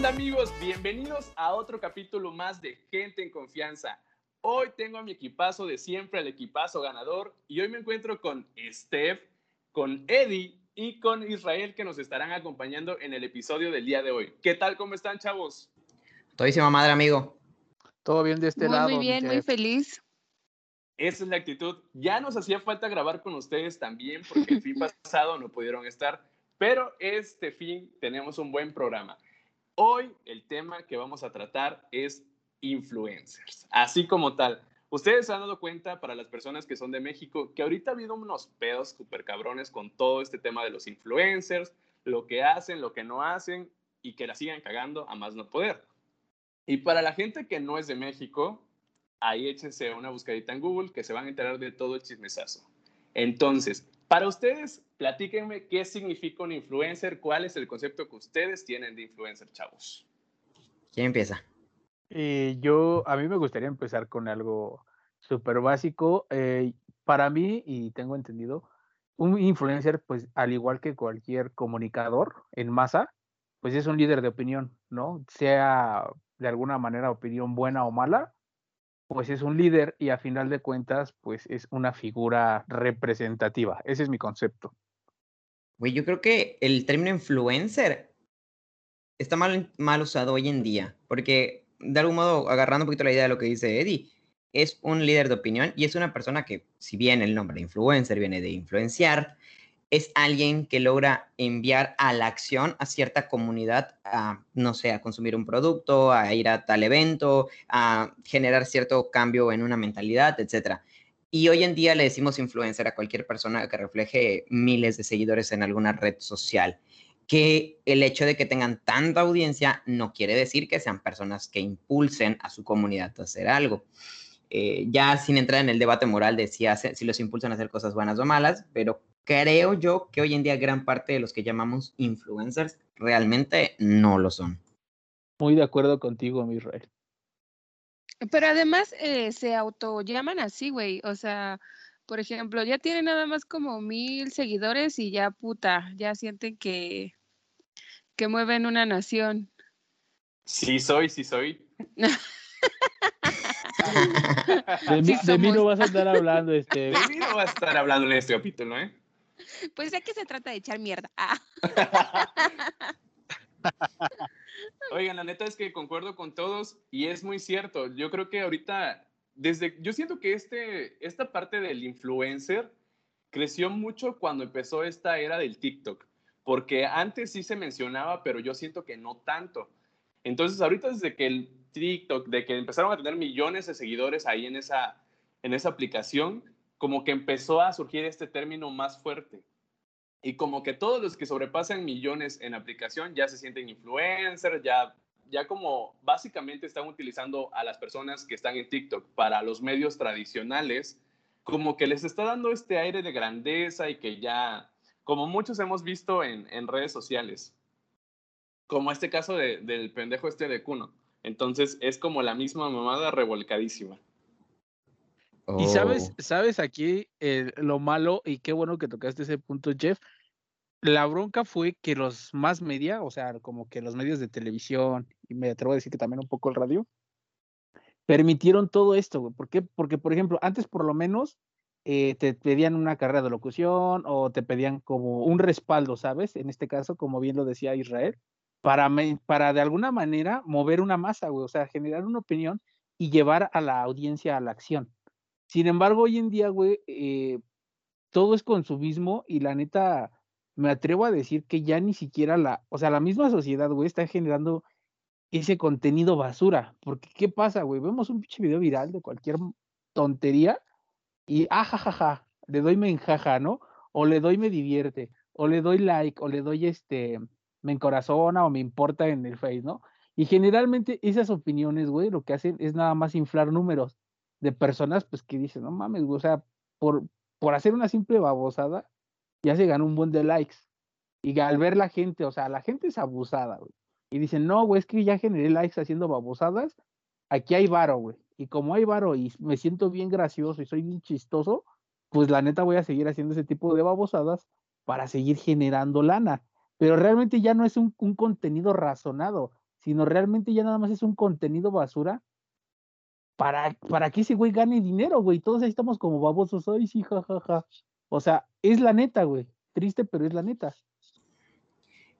onda amigos? Bienvenidos a otro capítulo más de Gente en Confianza. Hoy tengo a mi equipazo de siempre, el equipazo ganador, y hoy me encuentro con Steph, con Eddie y con Israel que nos estarán acompañando en el episodio del día de hoy. ¿Qué tal? ¿Cómo están, chavos? Todísima madre, amigo. Todo bien de este muy, lado. Muy bien, muy feliz. Esa es la actitud. Ya nos hacía falta grabar con ustedes también porque el fin pasado no pudieron estar, pero este fin tenemos un buen programa. Hoy el tema que vamos a tratar es influencers, así como tal. Ustedes se han dado cuenta, para las personas que son de México, que ahorita ha habido unos pedos súper cabrones con todo este tema de los influencers, lo que hacen, lo que no hacen y que la sigan cagando a más no poder. Y para la gente que no es de México, ahí échense una buscadita en Google que se van a enterar de todo el chismesazo. Entonces, para ustedes, platíquenme qué significa un influencer, cuál es el concepto que ustedes tienen de influencer, chavos. ¿Quién empieza? Eh, yo, a mí me gustaría empezar con algo súper básico. Eh, para mí, y tengo entendido, un influencer, pues al igual que cualquier comunicador en masa, pues es un líder de opinión, ¿no? Sea de alguna manera opinión buena o mala, pues es un líder y a final de cuentas, pues es una figura representativa. Ese es mi concepto. Güey, yo creo que el término influencer está mal, mal usado hoy en día, porque de algún modo, agarrando un poquito la idea de lo que dice Eddie, es un líder de opinión y es una persona que, si bien el nombre influencer viene de influenciar, es alguien que logra enviar a la acción a cierta comunidad, a, no sé, a consumir un producto, a ir a tal evento, a generar cierto cambio en una mentalidad, etc. Y hoy en día le decimos influencer a cualquier persona que refleje miles de seguidores en alguna red social. Que el hecho de que tengan tanta audiencia no quiere decir que sean personas que impulsen a su comunidad a hacer algo. Eh, ya sin entrar en el debate moral de si, hace, si los impulsan a hacer cosas buenas o malas, pero creo yo que hoy en día gran parte de los que llamamos influencers realmente no lo son. Muy de acuerdo contigo, mi Israel. Pero además eh, se auto llaman así, güey. O sea, por ejemplo, ya tienen nada más como mil seguidores y ya puta, ya sienten que, que mueven una nación. Sí soy, sí soy. de, mí, de mí no vas a estar hablando, este. De mí no vas a estar hablando en este capítulo, ¿eh? Pues ya que se trata de echar mierda. Ah. Oigan, la neta es que concuerdo con todos y es muy cierto. Yo creo que ahorita, desde, yo siento que este, esta parte del influencer creció mucho cuando empezó esta era del TikTok, porque antes sí se mencionaba, pero yo siento que no tanto. Entonces, ahorita desde que el TikTok, de que empezaron a tener millones de seguidores ahí en esa, en esa aplicación, como que empezó a surgir este término más fuerte. Y como que todos los que sobrepasan millones en aplicación ya se sienten influencers, ya, ya como básicamente están utilizando a las personas que están en TikTok para los medios tradicionales, como que les está dando este aire de grandeza y que ya, como muchos hemos visto en, en redes sociales, como este caso de, del pendejo este de Cuno. Entonces es como la misma mamada revolcadísima. Y sabes, sabes aquí eh, lo malo, y qué bueno que tocaste ese punto, Jeff. La bronca fue que los más media, o sea, como que los medios de televisión, y me atrevo a decir que también un poco el radio, permitieron todo esto, güey. ¿Por qué? Porque, por ejemplo, antes por lo menos eh, te pedían una carrera de locución o te pedían como un respaldo, ¿sabes? En este caso, como bien lo decía Israel, para, me, para de alguna manera mover una masa, güey, o sea, generar una opinión y llevar a la audiencia a la acción. Sin embargo, hoy en día, güey, eh, todo es consumismo y la neta, me atrevo a decir que ya ni siquiera la, o sea, la misma sociedad, güey, está generando ese contenido basura. Porque, ¿qué pasa, güey? Vemos un pinche video viral de cualquier tontería y, ajajaja, ah, le doy me enjaja, ¿no? O le doy me divierte, o le doy like, o le doy este, me encorazona o me importa en el Face, ¿no? Y generalmente esas opiniones, güey, lo que hacen es nada más inflar números de personas, pues que dicen, no mames, güey, o sea, por, por hacer una simple babosada, ya se ganó un buen de likes. Y al ver la gente, o sea, la gente es abusada, güey. Y dicen, no, güey, es que ya generé likes haciendo babosadas, aquí hay varo, güey. Y como hay varo y me siento bien gracioso y soy bien chistoso, pues la neta voy a seguir haciendo ese tipo de babosadas para seguir generando lana. Pero realmente ya no es un, un contenido razonado, sino realmente ya nada más es un contenido basura para, para que ese güey gane dinero, güey. Todos ahí estamos como babosos, ay, sí, jajaja. O sea, es la neta, güey. Triste, pero es la neta.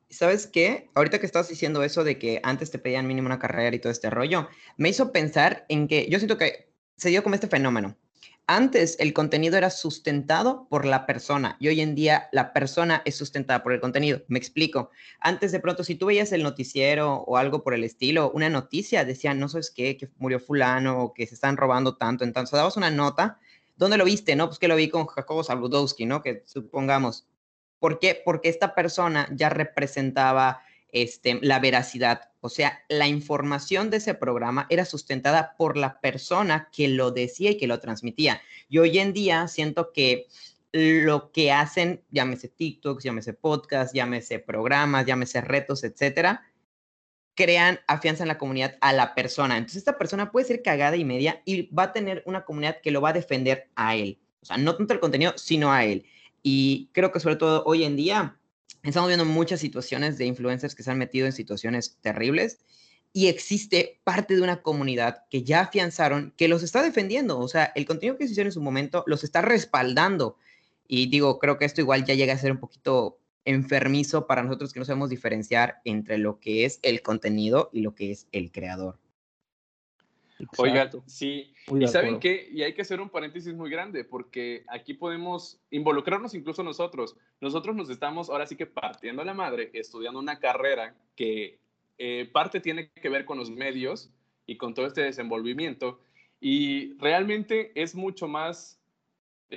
¿Sabes qué? Ahorita que estás diciendo eso de que antes te pedían mínimo una carrera y todo este rollo, me hizo pensar en que yo siento que se dio como este fenómeno. Antes el contenido era sustentado por la persona y hoy en día la persona es sustentada por el contenido. Me explico. Antes de pronto, si tú veías el noticiero o algo por el estilo, una noticia, decían, no sabes qué, que murió fulano o que se están robando tanto. Entonces dabas una nota. ¿Dónde lo viste? No, pues que lo vi con Jacobo Saludowski, ¿no? Que supongamos. ¿Por qué? Porque esta persona ya representaba este, la veracidad. O sea, la información de ese programa era sustentada por la persona que lo decía y que lo transmitía. Y hoy en día siento que lo que hacen, llámese TikToks, llámese podcast, llámese programas, llámese retos, etcétera, crean, afianzan la comunidad a la persona. Entonces, esta persona puede ser cagada y media y va a tener una comunidad que lo va a defender a él. O sea, no tanto el contenido, sino a él. Y creo que sobre todo hoy en día, estamos viendo muchas situaciones de influencers que se han metido en situaciones terribles y existe parte de una comunidad que ya afianzaron, que los está defendiendo. O sea, el contenido que se hicieron en su momento los está respaldando. Y digo, creo que esto igual ya llega a ser un poquito enfermizo para nosotros que no sabemos diferenciar entre lo que es el contenido y lo que es el creador. Oiga, sí. y saben qué, y hay que hacer un paréntesis muy grande, porque aquí podemos involucrarnos incluso nosotros. Nosotros nos estamos ahora sí que partiendo la madre, estudiando una carrera que eh, parte tiene que ver con los medios y con todo este desenvolvimiento. Y realmente es mucho más,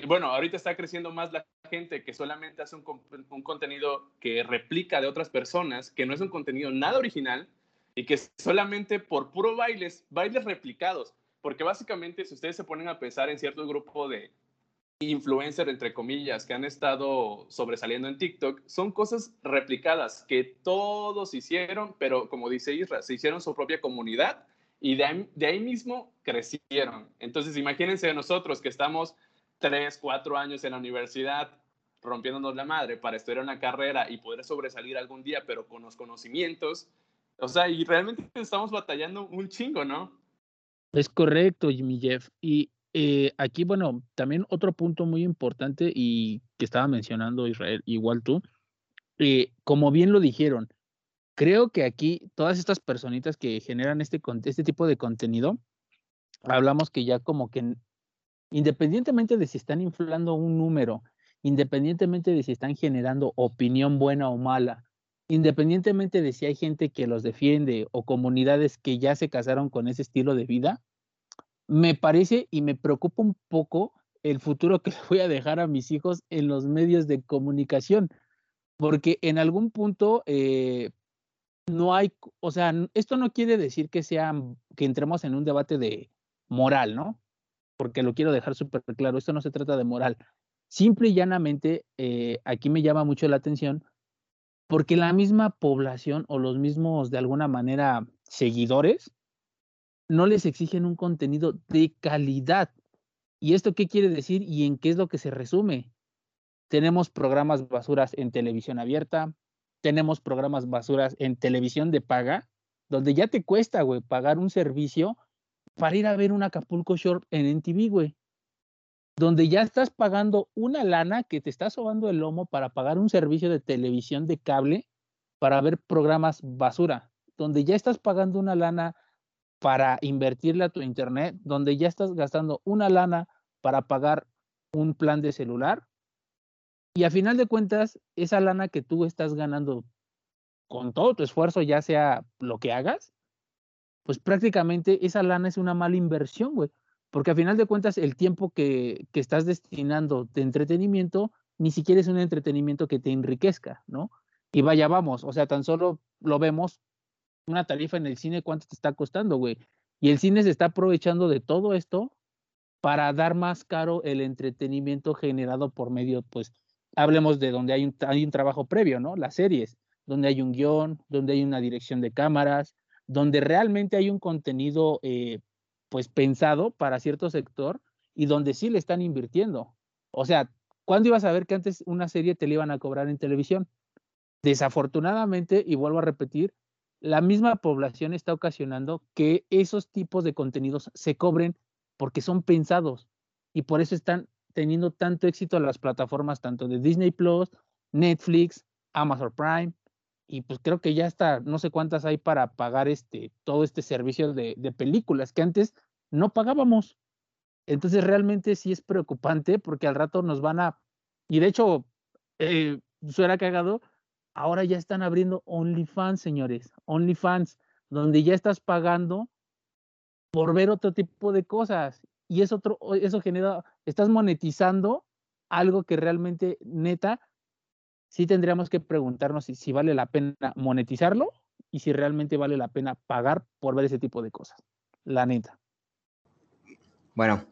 bueno, ahorita está creciendo más la gente que solamente hace un, un contenido que replica de otras personas, que no es un contenido nada original, y que solamente por puro bailes, bailes replicados, porque básicamente si ustedes se ponen a pensar en cierto grupo de influencers, entre comillas, que han estado sobresaliendo en TikTok, son cosas replicadas que todos hicieron, pero como dice Isra, se hicieron su propia comunidad y de ahí, de ahí mismo crecieron. Entonces imagínense nosotros que estamos tres, cuatro años en la universidad rompiéndonos la madre para estudiar una carrera y poder sobresalir algún día, pero con los conocimientos, o sea, y realmente estamos batallando un chingo, ¿no? Es correcto, Jimmy Jeff. Y eh, aquí, bueno, también otro punto muy importante y que estaba mencionando Israel, igual tú, eh, como bien lo dijeron, creo que aquí todas estas personitas que generan este, este tipo de contenido, hablamos que ya como que independientemente de si están inflando un número, independientemente de si están generando opinión buena o mala, independientemente de si hay gente que los defiende o comunidades que ya se casaron con ese estilo de vida, me parece y me preocupa un poco el futuro que le voy a dejar a mis hijos en los medios de comunicación, porque en algún punto eh, no hay, o sea, esto no quiere decir que sea, que entremos en un debate de moral, ¿no? Porque lo quiero dejar súper claro, esto no se trata de moral. Simple y llanamente, eh, aquí me llama mucho la atención porque la misma población o los mismos, de alguna manera, seguidores, no les exigen un contenido de calidad. ¿Y esto qué quiere decir y en qué es lo que se resume? Tenemos programas basuras en televisión abierta, tenemos programas basuras en televisión de paga, donde ya te cuesta, güey, pagar un servicio para ir a ver un Acapulco Short en NTV, güey donde ya estás pagando una lana que te está sobando el lomo para pagar un servicio de televisión de cable para ver programas basura, donde ya estás pagando una lana para invertirle a tu internet, donde ya estás gastando una lana para pagar un plan de celular. Y a final de cuentas, esa lana que tú estás ganando con todo tu esfuerzo, ya sea lo que hagas, pues prácticamente esa lana es una mala inversión, güey porque a final de cuentas el tiempo que, estás destinando de entretenimiento ni siquiera es un entretenimiento que te enriquezca, ¿no? Y vaya, vamos, o sea, tan solo lo vemos, una tarifa en el cine, ¿cuánto te está costando, güey? Y el cine se está aprovechando de todo esto para dar más caro el entretenimiento generado por medio, pues, hablemos de donde hay un, hay un trabajo previo, ¿no? Las series, donde hay un guion, donde hay una dirección de cámaras, donde realmente hay un contenido eh, pues pensado para cierto sector y donde sí le están invirtiendo. O sea, ¿cuándo ibas a ver que antes una serie te la iban a cobrar en televisión? Desafortunadamente, y vuelvo a repetir, la misma población está ocasionando que esos tipos de contenidos se cobren porque son pensados y por eso están teniendo tanto éxito las plataformas tanto de Disney Plus, Netflix, Amazon Prime, y pues creo que ya está, no sé cuántas hay para pagar este, todo este servicio de, películas que antes no pagábamos. Entonces realmente sí es preocupante porque al rato nos van a, y de hecho, eh, suena cagado, ahora ya están abriendo OnlyFans, señores, OnlyFans, donde ya estás pagando por ver otro tipo de cosas. Y eso, otro, eso genera, estás monetizando algo que realmente, neta, sí tendríamos que preguntarnos si, vale la pena monetizarlo y si realmente vale la pena pagar por ver ese tipo de cosas. La neta. Bueno,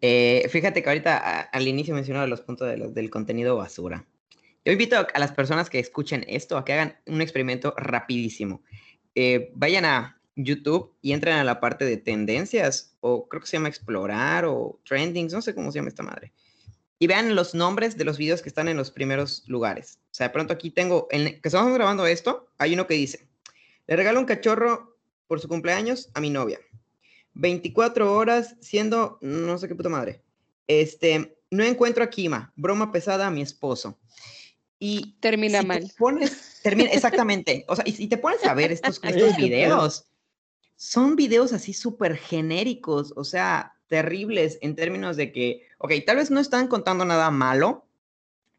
eh, fíjate que ahorita al inicio mencionaba los puntos del contenido basura. Yo invito a las personas que escuchen esto a que hagan un experimento rapidísimo. Eh, vayan a YouTube y entren a la parte de tendencias, o creo que se llama explorar o trendings, no sé cómo se llama esta madre y vean los nombres de los videos que están en los primeros lugares. O sea, de pronto aquí tengo, en, que estamos grabando esto, hay uno que dice, le regalo un cachorro por su cumpleaños a mi novia. 24 horas siendo, no sé qué puta madre. Este, no encuentro a Kima, broma pesada a mi esposo. Y termina mal. Pones, termina, exactamente. O sea, y si te pones a ver estos, estos videos, son videos así súper genéricos, o sea, terribles en términos de que, ok, tal vez no están contando nada malo,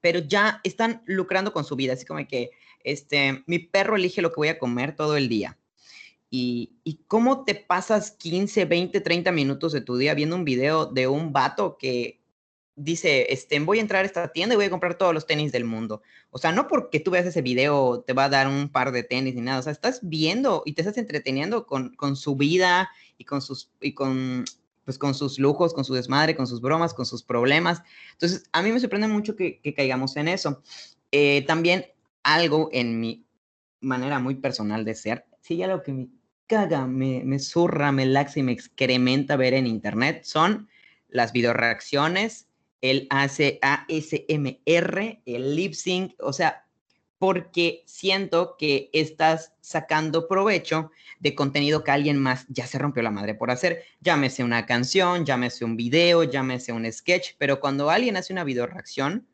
pero ya están lucrando con su vida, así como que, este, mi perro elige lo que voy a comer todo el día. Y, y, cómo te pasas 15, 20, 30 minutos de tu día viendo un video de un vato que dice, este, voy a entrar a esta tienda y voy a comprar todos los tenis del mundo. O sea, no porque tú veas ese video te va a dar un par de tenis ni nada. O sea, estás viendo y te estás entreteniendo con, con su vida y con sus, y con pues con sus lujos, con su desmadre, con sus bromas, con sus problemas. Entonces, a mí me sorprende mucho que, caigamos en eso. Eh, también algo en mi manera muy personal de ser, sí, ya lo que me caga, me, me zurra, me laxa y me excrementa ver en internet son las videoreacciones, el ASMR, el lip sync, o sea, porque siento que estás sacando provecho de contenido que alguien más ya se rompió la madre por hacer. Llámese una canción, llámese un video, llámese un sketch, pero cuando alguien hace una video reacción,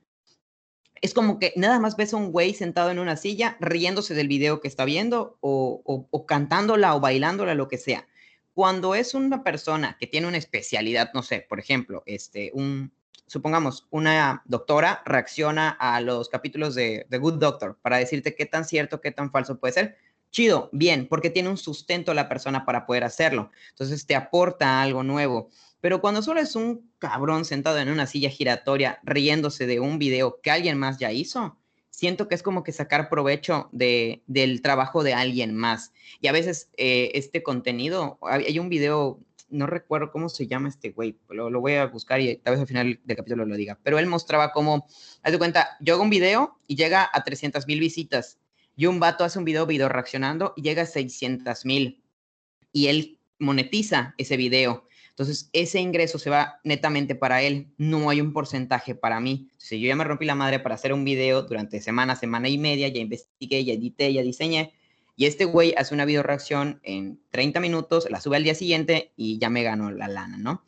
es como que nada más ves a un güey sentado en una silla riéndose del video que está viendo o, o, cantándola o bailándola, lo que sea. Cuando es una persona que tiene una especialidad, no sé, por ejemplo, este, un, supongamos, una doctora reacciona a los capítulos de The Good Doctor para decirte qué tan cierto, qué tan falso puede ser. Chido, bien, porque tiene un sustento la persona para poder hacerlo. Entonces te aporta algo nuevo. Pero cuando solo es un cabrón sentado en una silla giratoria riéndose de un video que alguien más ya hizo, siento que es como que sacar provecho de, del trabajo de alguien más. Y a veces eh, este contenido, hay un video no recuerdo cómo se llama este güey, lo, lo, voy a buscar y tal vez al final del capítulo lo diga, pero él mostraba cómo, haz de cuenta, yo hago un video y llega a 300 mil visitas, y un vato hace un video, video reaccionando y llega a 600 mil, y él monetiza ese video. Entonces, ese ingreso se va netamente para él, no hay un porcentaje para mí. Si yo ya me rompí la madre para hacer un video durante semana, semana y media, ya investigué, ya edité, ya diseñé, y este güey hace una video reacción en 30 minutos, la sube al día siguiente y ya me ganó la lana, ¿no?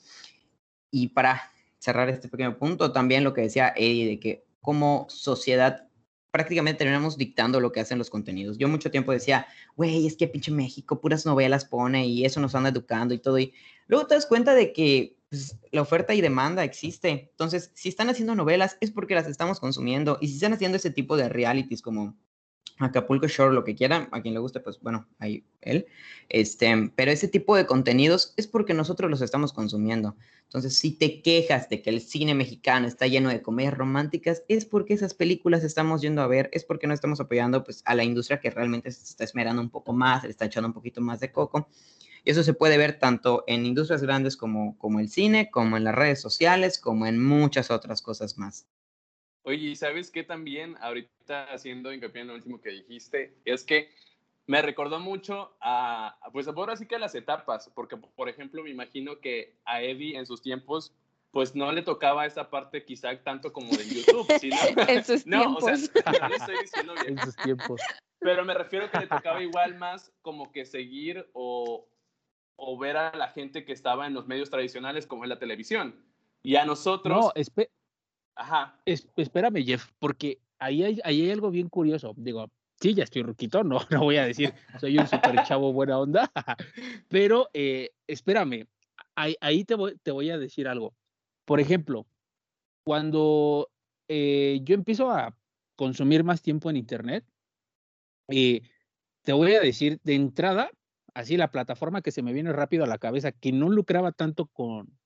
Y para cerrar este pequeño punto, también lo que decía Eddie, de que como sociedad prácticamente terminamos dictando lo que hacen los contenidos. Yo mucho tiempo decía, güey, es que pinche México puras novelas pone y eso nos anda educando y todo. Y luego te das cuenta de que pues, la oferta y demanda existe. Entonces, si están haciendo novelas es porque las estamos consumiendo. Y si están haciendo ese tipo de realities como Acapulco Shore, lo que quiera, a quien le guste, pues bueno, ahí él. Este, pero ese tipo de contenidos es porque nosotros los estamos consumiendo. Entonces, si te quejas de que el cine mexicano está lleno de comedias románticas, es porque esas películas estamos yendo a ver, es porque no estamos apoyando pues, a la industria que realmente se está esmerando un poco más, le está echando un poquito más de coco. Y eso se puede ver tanto en industrias grandes como, como el cine, como en las redes sociales, como en muchas otras cosas más. Oye, sabes qué también, ahorita haciendo hincapié en lo último que dijiste, es que me recordó mucho a, pues ahora sí que a las etapas, porque por ejemplo me imagino que a Eddie en sus tiempos, pues no le tocaba esa parte quizá tanto como de YouTube, ¿sí, en sus no, tiempos. O sea, no estoy diciendo bien. En sus tiempos. Pero me refiero que le tocaba igual más como que seguir o, o ver a la gente que estaba en los medios tradicionales como en la televisión. Y a nosotros... No, Ajá. espérame, Jeff, porque ahí hay, ahí hay algo bien curioso. Digo, sí, ya estoy ruquito, no, no voy a decir, soy un super chavo buena onda, pero eh, espérame, ahí, ahí te, voy, te voy a decir algo. Por ejemplo, cuando eh, yo empiezo a consumir más tiempo en Internet, eh, te voy a decir de entrada, así la plataforma que se me viene rápido a la cabeza, que no lucraba tanto con,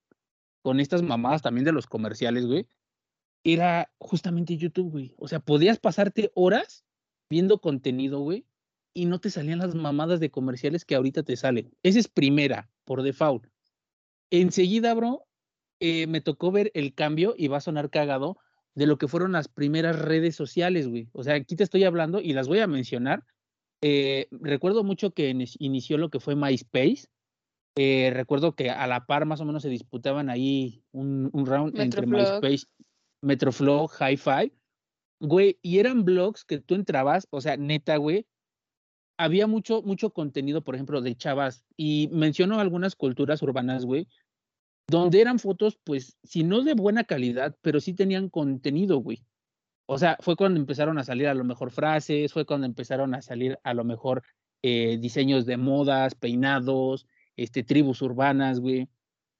con estas mamadas también de los comerciales, güey, era justamente YouTube, güey. O sea, podías pasarte horas viendo contenido, güey, y no te salían las mamadas de comerciales que ahorita te salen. Esa es primera, por default. Enseguida, bro, eh, me tocó ver el cambio, y va a sonar cagado, de lo que fueron las primeras redes sociales, güey. O sea, aquí te estoy hablando y las voy a mencionar. Eh, recuerdo mucho que inició lo que fue MySpace. Eh, recuerdo que a la par más o menos se disputaban ahí un, round entre MySpace, Metroflow, Hi-Fi. Güey, y eran blogs que tú entrabas, o sea, neta, güey, había mucho, mucho contenido, por ejemplo, de chavas, y menciono algunas culturas urbanas, güey, donde eran fotos, pues, si no de buena calidad, pero sí tenían contenido, güey. O sea, fue cuando empezaron a salir a lo mejor frases, fue cuando empezaron a salir a lo mejor eh, diseños de modas, peinados, este, tribus urbanas, güey.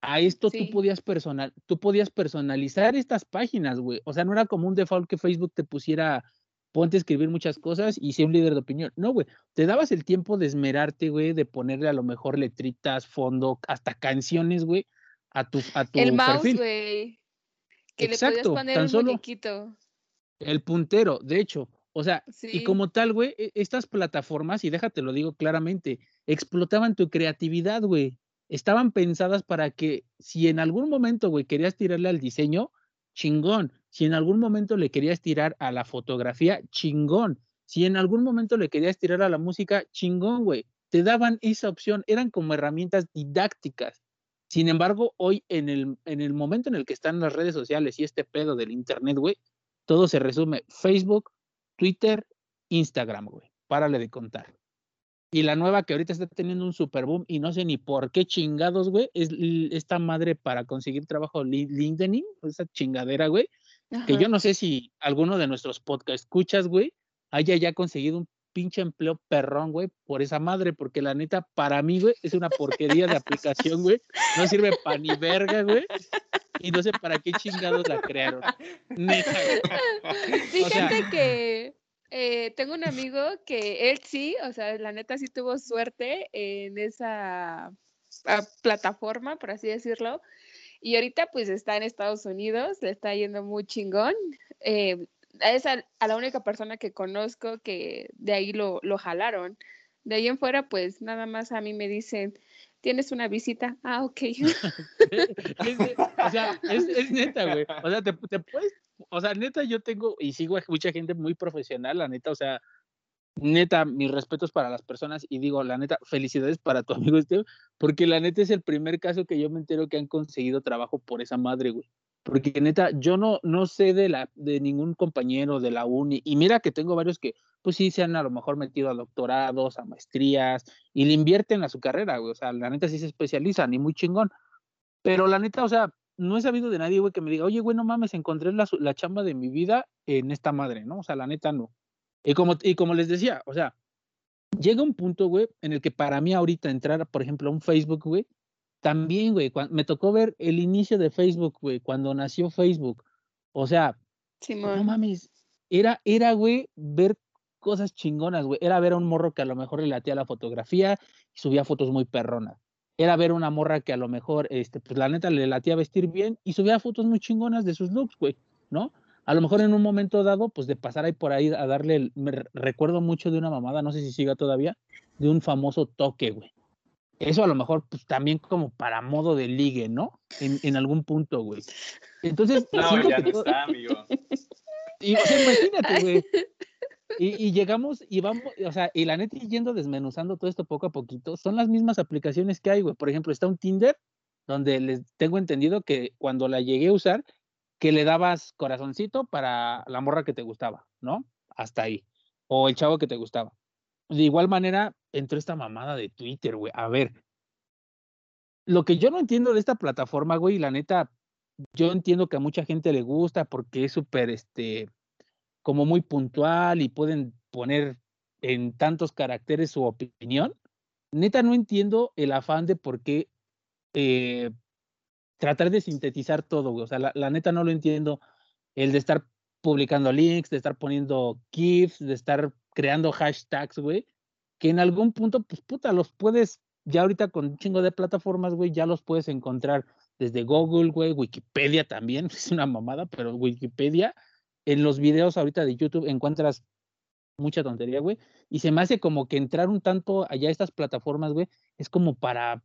A esto tú, podías personal, tú podías personalizar estas páginas, güey. O sea, no era como un default que Facebook te pusiera, ponte a escribir muchas cosas y sea un líder de opinión. No, güey. Te dabas el tiempo de esmerarte, güey, de ponerle a lo mejor letritas, fondo, hasta canciones, güey, a tu, a tu El mouse, güey. Que le podías poner un solo El puntero, de hecho. O sea, y como tal, güey, e, estas plataformas, y déjate lo digo claramente, explotaban tu creatividad, güey. Estaban pensadas para que si en algún momento, güey, querías tirarle al diseño, chingón. Si en algún momento le querías tirar a la fotografía, chingón. Si en algún momento le querías tirar a la música, chingón, güey. Te daban esa opción, eran como herramientas didácticas. Sin embargo, hoy en el, en el momento en el que están las redes sociales y este pedo del Internet, güey, todo se resume Facebook, Twitter, Instagram, güey. Párale de contar. Y la nueva que ahorita está teniendo un super boom y no sé ni por qué chingados, güey, es esta madre para conseguir trabajo LinkedIn, esa chingadera, güey. Que yo no sé si alguno de nuestros podcast escuchas, güey, haya ya conseguido un pinche empleo perrón, güey, por esa madre, porque la neta, para mí, güey, es una porquería de aplicación, güey. No sirve para ni verga, güey. Y no sé para qué chingados la crearon. Neta. Fíjate que eh, tengo un amigo que él sí, o sea, la neta sí tuvo suerte en esa ah, plataforma, por así decirlo. Y ahorita pues está en Estados Unidos, le está yendo muy chingón. Eh, es a, la única persona que conozco que de ahí lo, lo jalaron. De ahí en fuera, pues nada más a mí me dicen, tienes una visita. Ah, ok. o sea, es, neta, güey. O sea, te, te, puedes, o sea, neta, yo tengo y sigo a mucha gente muy profesional, la neta, o sea, neta, mis respetos para las personas y digo, la neta, felicidades para tu amigo este, porque la neta es el primer caso que yo me entero que han conseguido trabajo por esa madre, güey. Porque neta, yo no, no sé de, la, de ningún compañero de la uni, y mira que tengo varios que, pues sí, se han a lo mejor metido a doctorados, a maestrías, y le invierten a su carrera, güey. O sea, la neta sí se especializan y muy chingón. Pero la neta, o sea, no he sabido de nadie, güey, que me diga, oye, güey, no mames, encontré la, la chamba de mi vida en esta madre, ¿no? O sea, la neta no. Y como, y como les decía, o sea, llega un punto, güey, en el que para mí ahorita entrar, por ejemplo, a un Facebook, güey, también, güey, me tocó ver el inicio de Facebook, güey, cuando nació Facebook. O sea, no mames, era, era, güey, ver cosas chingonas, güey. Era ver a un morro que a lo mejor le latía la fotografía y subía fotos muy perronas. Era ver una morra que a lo mejor, este, pues la neta le latía vestir bien y subía fotos muy chingonas de sus looks, güey, ¿no? A lo mejor en un momento dado, pues de pasar ahí por ahí a darle, me recuerdo mucho de una mamada, no sé si siga todavía, de un famoso toque, güey. Eso a lo mejor, pues también como para modo de ligue, ¿no? En, en algún punto, güey. Entonces. No, ya no está, amigo. Y, o sea, imagínate, güey. Y, llegamos y vamos, o sea, y la neta yendo desmenuzando todo esto poco a poquito, son las mismas aplicaciones que hay, güey. Por ejemplo, está un Tinder, donde les tengo entendido que cuando la llegué a usar, que le dabas corazoncito para la morra que te gustaba, ¿no? Hasta ahí. O el chavo que te gustaba. de igual manera entró esta mamada de Twitter, güey. A ver, lo que yo no entiendo de esta plataforma, güey, la neta, yo entiendo que a mucha gente le gusta porque es súper, este, como muy puntual y pueden poner en tantos caracteres su opinión. Neta, no entiendo el afán de por qué eh, tratar de sintetizar todo. O sea, la, neta no lo entiendo. El de estar publicando links, de estar poniendo GIFs, de estar creando hashtags, güey, que en algún punto, pues puta, los puedes, ya ahorita con un chingo de plataformas, güey, ya los puedes encontrar desde Google, güey, Wikipedia también, es una mamada, pero Wikipedia, en los videos ahorita de YouTube encuentras mucha tontería, güey, y se me hace como que entrar un tanto allá a estas plataformas, güey, es como para,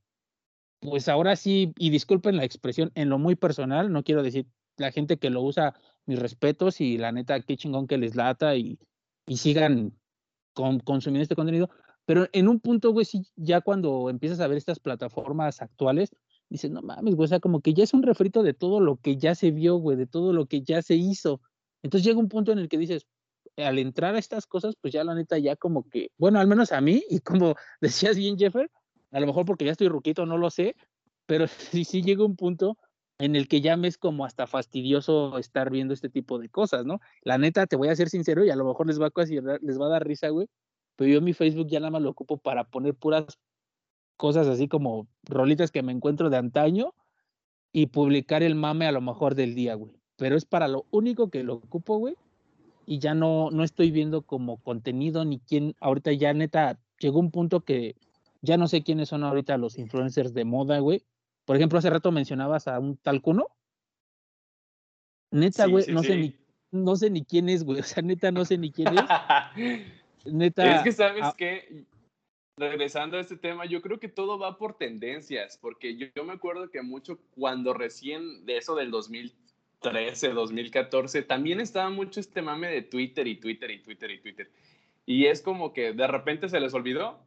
pues ahora sí, y disculpen la expresión, en lo muy personal, no quiero decir la gente que lo usa, mis respetos y la neta, qué chingón que les lata y, y sigan con, consumiendo este contenido, pero en un punto, güey, sí, ya cuando empiezas a ver estas plataformas actuales, dices, no mames, güey, o sea, como que ya es un refrito de todo lo que ya se vio, güey, de todo lo que ya se hizo. Entonces llega un punto en el que dices, al entrar a estas cosas, pues ya la neta, ya como que, bueno, al menos a mí, y como decías bien, Jeffer, a lo mejor porque ya estoy ruquito, no lo sé, pero sí, sí llega un punto en el que ya me es como hasta fastidioso estar viendo este tipo de cosas, ¿no? La neta, te voy a ser sincero y a lo mejor les va a, les va a dar risa, güey, pero yo mi Facebook ya nada más lo ocupo para poner puras cosas así como rolitas que me encuentro de antaño y publicar el mame a lo mejor del día, güey. Pero es para lo único que lo ocupo, güey. Y ya no, no estoy viendo como contenido ni quién, ahorita ya neta, llegó un punto que ya no sé quiénes son ahorita los influencers de moda, güey. Por ejemplo, hace rato mencionabas a un tal Cuno. Neta, güey, no sé ni no sé ni quién es, güey. O sea, neta, no sé ni quién es. neta. Es que sabes que, regresando a este tema, yo creo que todo va por tendencias, porque yo, yo, me acuerdo que mucho cuando recién de eso del 2013, 2014, también estaba mucho este mame de Twitter y Twitter y Twitter y Twitter. Y es como que de repente se les olvidó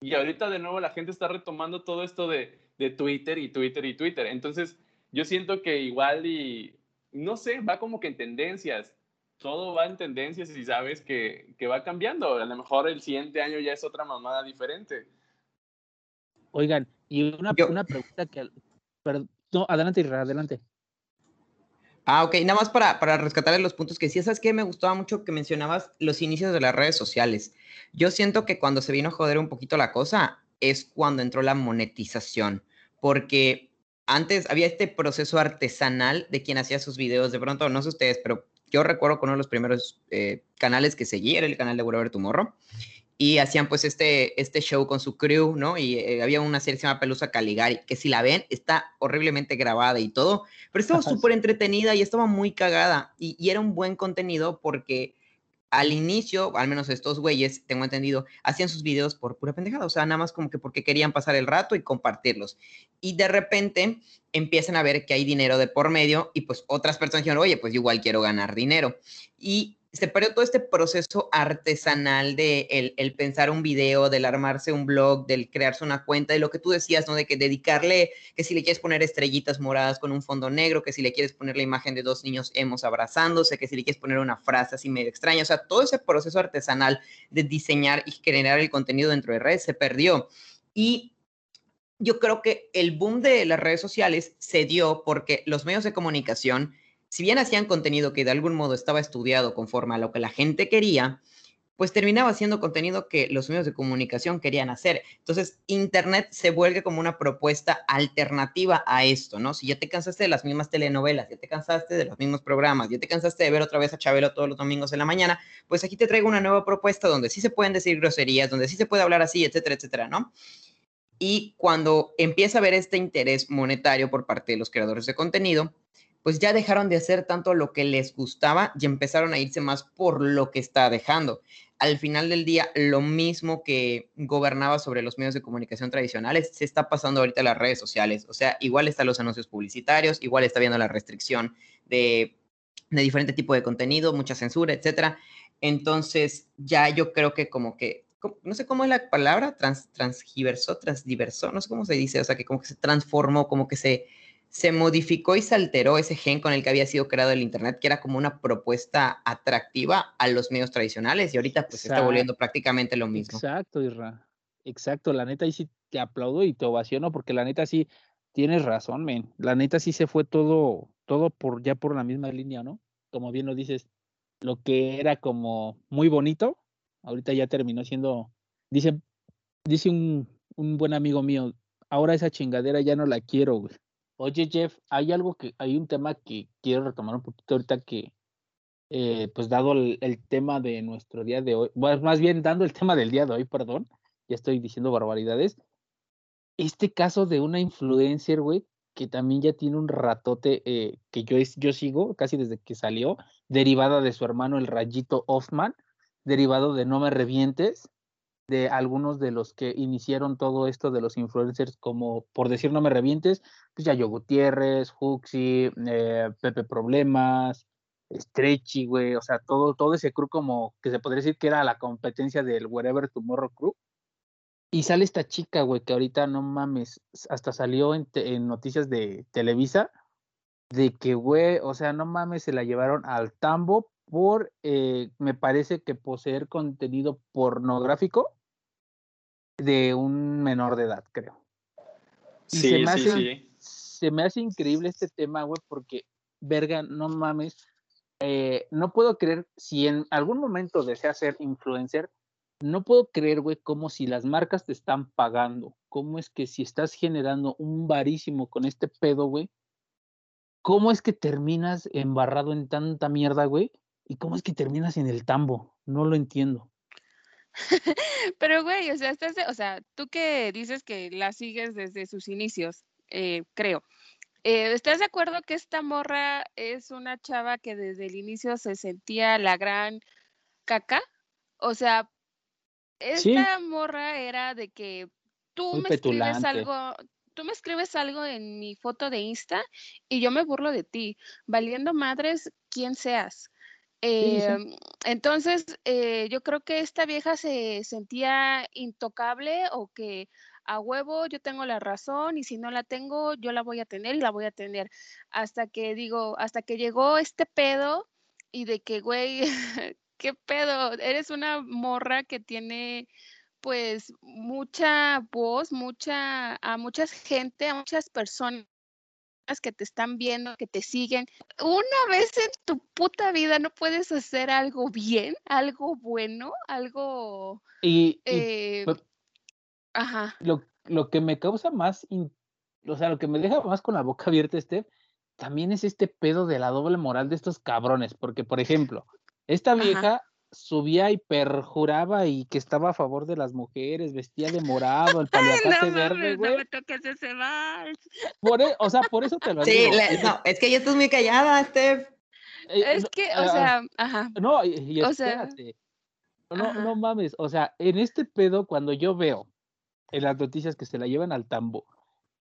y ahorita de nuevo la gente está retomando todo esto de de Twitter y Twitter y Twitter. Entonces, yo siento que igual y, no sé, va como que en tendencias. Todo va en tendencias y sabes que, que va cambiando. A lo mejor el siguiente año ya es otra mamada diferente. Oigan, y una, una pregunta que... Perdón, no, adelante, adelante. Ah, ok, nada más para, para rescatar los puntos que decías, ¿sabes qué? Me gustaba mucho que mencionabas los inicios de las redes sociales. Yo siento que cuando se vino a joder un poquito la cosa es cuando entró la monetización porque antes había este proceso artesanal de quien hacía sus videos. De pronto, no sé ustedes, pero yo recuerdo que uno de los primeros eh, canales que seguí era el canal de Whatever Tomorrow. Y hacían pues este, este show con su crew, ¿no? Y eh, había una serie que se llama Pelusa Caligari, que si la ven, está horriblemente grabada y todo, pero estaba súper entretenida y estaba muy cagada. Y, y, era un buen contenido porque al inicio, al menos estos güeyes, tengo entendido, hacían sus videos por pura pendejada, o sea, nada más como que porque querían pasar el rato y compartirlos. Y de repente empiezan a ver que hay dinero de por medio y pues otras personas dijeron, oye, pues igual quiero ganar dinero. Y se perdió todo este proceso artesanal de el, pensar un video, del armarse un blog, del crearse una cuenta, de lo que tú decías, ¿no? De que dedicarle, que si le quieres poner estrellitas moradas con un fondo negro, que si le quieres poner la imagen de dos niños hemos abrazándose, que si le quieres poner una frase así medio extraña, o sea, todo ese proceso artesanal de diseñar y generar el contenido dentro de redes se perdió. Y yo creo que el boom de las redes sociales se dio porque los medios de comunicación si bien hacían contenido que de algún modo estaba estudiado conforme a lo que la gente quería, pues terminaba siendo contenido que los medios de comunicación querían hacer. Entonces, Internet se vuelve como una propuesta alternativa a esto, ¿no? Si ya te cansaste de las mismas telenovelas, ya te cansaste de los mismos programas, ya te cansaste de ver otra vez a Chabelo todos los domingos en la mañana, pues aquí te traigo una nueva propuesta donde sí se pueden decir groserías, donde sí se puede hablar así, etcétera, etcétera, ¿no? Y cuando empieza a haber este interés monetario por parte de los creadores de contenido, pues ya dejaron de hacer tanto lo que les gustaba y empezaron a irse más por lo que está dejando. Al final del día, lo mismo que gobernaba sobre los medios de comunicación tradicionales, se está pasando ahorita en las redes sociales. O sea, igual están los anuncios publicitarios, igual está viendo la restricción de, de diferente tipo de contenido, mucha censura, etcétera. Entonces, ya yo creo que como que no sé cómo es la palabra, trans, transgiversó, transdiversó, no sé cómo se dice, o sea, que como que se transformó, como que se, se modificó y se alteró ese gen con el que había sido creado el Internet, que era como una propuesta atractiva a los medios tradicionales y ahorita pues está volviendo prácticamente lo mismo. Exacto, Irra. Exacto, la neta ahí sí te aplaudo y te ovaciono porque la neta sí tienes razón, men. La neta sí se fue todo, todo por ya por la misma línea, ¿no? Como bien lo dices, lo que era como muy bonito, ahorita ya terminó siendo, dice, dice un, un buen amigo mío, ahora esa chingadera ya no la quiero, güey. Oye, Jeff, hay algo que, hay un tema que quiero retomar un poquito ahorita que, eh, pues dado el, tema de nuestro día de hoy, más bien dando el tema del día de hoy, perdón, ya estoy diciendo barbaridades. Este caso de una influencer, güey, que también ya tiene un ratote eh, que yo, yo sigo casi desde que salió, derivada de su hermano el Rayito Hoffman, derivado de No Me Revientes, de algunos de los que iniciaron todo esto de los influencers, como por decir no me revientes, pues Yayo Gutiérrez, Huxi, eh, Pepe Problemas, Stretchy, güey, o sea, todo, todo ese crew como que se podría decir que era la competencia del Wherever Tomorrow Crew. Y sale esta chica, güey, que ahorita no mames, hasta salió en, noticias de Televisa, de que, güey, o sea, no mames, se la llevaron al tambo por, eh, me parece que poseer contenido pornográfico de un menor de edad, creo. sí, se me hace, sí, Se me hace increíble este tema, güey, porque, verga, no mames, eh, no puedo creer, si en algún momento deseas ser influencer, no puedo creer, güey, como si las marcas te están pagando, cómo es que si estás generando un varísimo con este pedo, güey, cómo es que terminas embarrado en tanta mierda, güey, y cómo es que terminas en el tambo, no lo entiendo. Pero, güey, o sea, estás o sea, tú que dices que la sigues desde sus inicios, eh, creo. Eh, ¿Estás de acuerdo que esta morra es una chava que desde el inicio se sentía la gran caca? O sea, esta morra era de que tú me escribes algo, tú me escribes algo en mi foto de Insta y yo me burlo de ti, valiendo madres quien seas. Em, entonces, eh, yo creo que esta vieja se sentía intocable o que a huevo yo tengo la razón y si no la tengo, yo la voy a tener y la voy a tener. Hasta que digo, hasta que llegó este pedo y de que, güey, ¿qué pedo? Eres una morra que tiene pues mucha voz, mucha, a mucha gente, a muchas personas que te están viendo, que te siguen. Una vez en tu puta vida no puedes hacer algo bien, algo bueno, algo... Y, eh, ajá. Lo, lo, que me causa más, o sea, lo que me deja más con la boca abierta, este, también es este pedo de la doble moral de estos cabrones, porque, por ejemplo, esta vieja subía y perjuraba y que estaba a favor de las mujeres, vestía de morado, el paliacate verde, güey. No me toques ese vals. Por e, o sea, por eso te lo digo. Sí, no, es que ya estás muy callada, Steph. Eh, es que, o ah, sea, ajá. No, y, espérate. no, no mames, o sea, en este pedo, cuando yo veo en las noticias que se la llevan al tambo,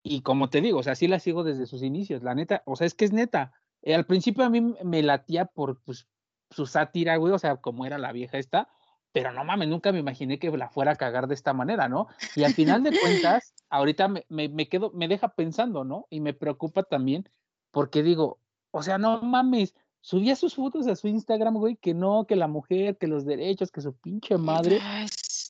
y como te digo, o sea, sí la sigo desde sus inicios, la neta, o sea, es que es neta. Eh, al principio a mí me latía por, pues, su sátira, güey, o sea, como era la vieja esta, pero no mames, nunca me imaginé que la fuera a cagar de esta manera, ¿no? Y al final de cuentas, ahorita me, me, quedo, me deja pensando, ¿no? Y me preocupa también, porque digo, o sea, no mames, subía sus fotos a su Instagram, güey, que no, que la mujer, que los derechos, que su pinche madre.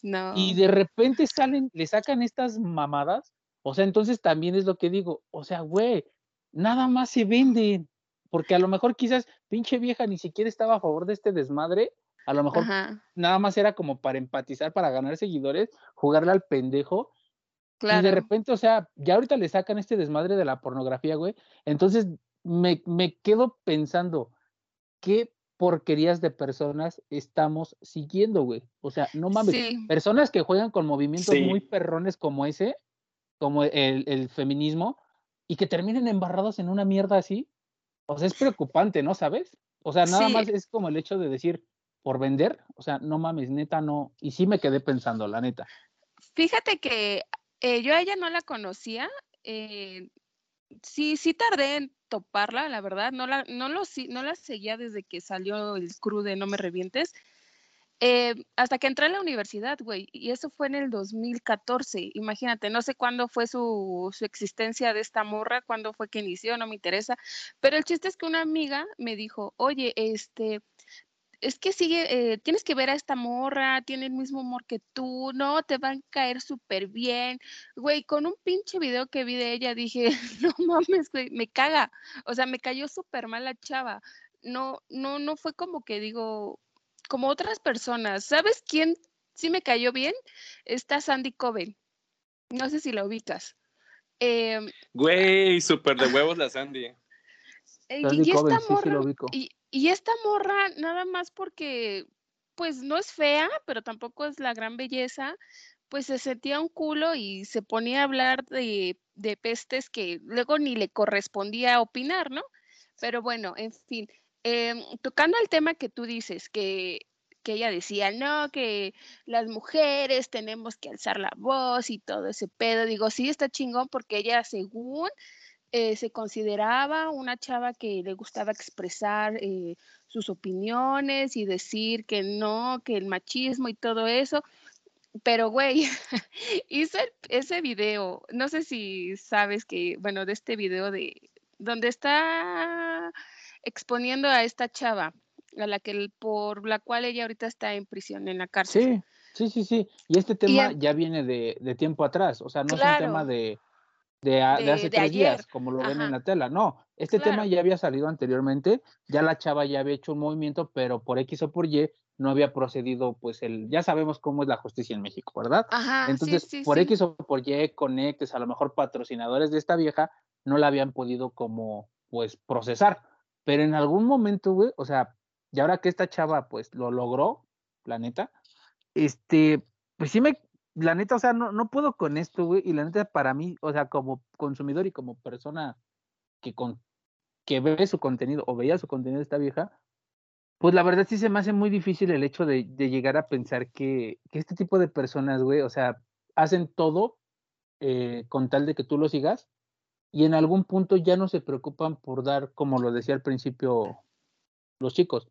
no. Y de repente salen, le sacan estas mamadas. O sea, entonces también es lo que digo, o sea, güey, nada más se venden porque a lo mejor quizás pinche vieja ni siquiera estaba a favor de este desmadre, a lo mejor nada más era como para empatizar, para ganar seguidores, jugarle al pendejo. Claro. Y de repente, o sea, ya ahorita le sacan este desmadre de la pornografía, güey. Entonces me, me quedo pensando, ¿qué porquerías de personas estamos siguiendo, güey? O sea, no mames. Personas que juegan con movimientos muy perrones como ese, como el, el feminismo, y que terminen embarrados en una mierda así. O sea, es preocupante, ¿no? ¿Sabes? O sea, nada más es como el hecho de decir, por vender, o sea, no mames, neta, no. Y sí me quedé pensando, la neta. Fíjate que eh, yo a ella no la conocía. Eh, sí, sí tardé en toparla, la verdad. No la, no, lo, no la seguía desde que salió el crew de No Me Revientes. Eh, hasta que entré a la universidad, güey, y eso fue en el 2014, imagínate, no sé cuándo fue su, su, existencia de esta morra, cuándo fue que inició, no me interesa, pero el chiste es que una amiga me dijo, oye, este, es que sigue, eh, tienes que ver a esta morra, tiene el mismo humor que tú, no, te van a caer súper bien. Güey, con un pinche video que vi de ella dije, no mames, güey, me caga. O sea, me cayó súper mal la chava. No, no, no fue como que digo, como otras personas. ¿Sabes quién sí me cayó bien? Está Sandy Coven. No sé si la ubicas. Em, güey, súper de huevos la Sandy. Eh, y, esta morra, y, esta morra, nada más porque, pues no es fea, pero tampoco es la gran belleza, pues se sentía un culo y se ponía a hablar de, de pestes que luego ni le correspondía opinar, ¿no? Pero bueno, en fin, Em, tocando el tema que tú dices, que, que ella decía, no, que las mujeres tenemos que alzar la voz y todo ese pedo, digo, sí, está chingón porque ella según eh, se consideraba una chava que le gustaba expresar eh, sus opiniones y decir que no, que el machismo y todo eso. Pero, güey, hizo ese video, no sé si sabes que, bueno, de este video de donde está exponiendo a esta chava, a la que por la cual ella ahorita está en prisión, en la cárcel. Sí, sí, sí, sí. Y este tema ya viene de, tiempo atrás, o sea, no es un tema de, de, hace tres días, como lo ven en la tela. No, este tema ya había salido anteriormente, ya la chava ya había hecho un movimiento, pero por X o por Y no había procedido, pues el, ya sabemos cómo es la justicia en México, ¿verdad? Ajá, Entonces, por X o por Y, conectes, a lo mejor patrocinadores de esta vieja, no la habían podido como, pues, procesar. Pero en algún momento, güey, o sea, y ahora que esta chava, pues, lo logró, la neta, este, pues sí me, la neta, o sea, no, no puedo con esto, güey, y la neta, para mí, o sea, como consumidor y como persona que, con, que ve su contenido o veía su contenido esta vieja, pues la verdad sí se me hace muy difícil el hecho de, de llegar a pensar que, que, este tipo de personas, güey, o sea, hacen todo eh, con tal de que tú lo sigas y en algún punto ya no se preocupan por dar, como lo decía al principio los chicos,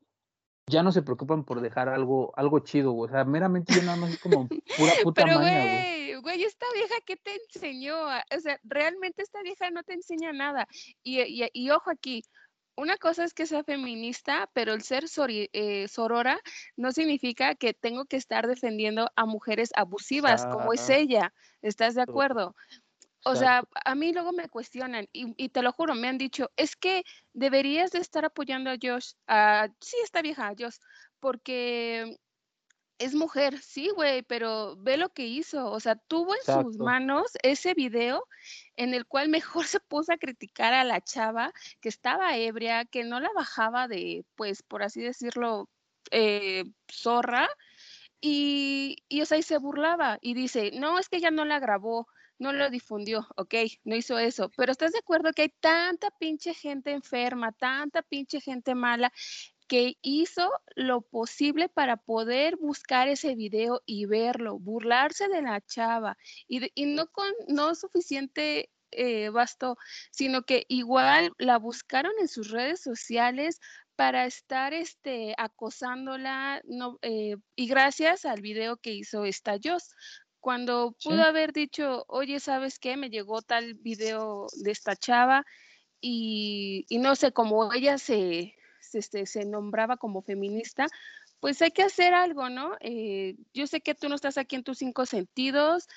ya no se preocupan por dejar algo, algo chido, O sea, meramente ya nada más es como pura puta Pero, güey. Güey, esta vieja, ¿qué te enseñó? O sea, realmente esta vieja no te enseña nada. Y, y, ojo aquí, una cosa es que sea feminista, pero el ser eh, sorora no significa que tengo que estar defendiendo a mujeres abusivas, como es ella. ¿Estás de acuerdo? O sea, a mí luego me cuestionan y, te lo juro, me han dicho, es que deberías de estar apoyando a Josh, a, sí, está vieja, Josh, porque es mujer, sí, güey, pero ve lo que hizo, o sea, tuvo en sus manos ese video en el cual mejor se puso a criticar a la chava que estaba ebria, que no la bajaba de, pues, por así decirlo, eh, zorra, y, y, o sea, y se burlaba y dice, no, es que ella no la grabó, no lo difundió, ok, no hizo eso, pero ¿estás de acuerdo que hay tanta pinche gente enferma, tanta pinche gente mala que hizo lo posible para poder buscar ese video y verlo, burlarse de la chava y, no con no suficiente eh, basto, sino que igual la buscaron en sus redes sociales para estar este, acosándola eh, y gracias al video que hizo esta Joss, cuando pudo haber dicho, oye, ¿sabes qué? Me llegó tal video de esta chava y, no sé, como ella se, se, este, se, nombraba como feminista, pues hay que hacer algo, ¿no? Eh, yo sé que tú no estás aquí en tus cinco sentidos,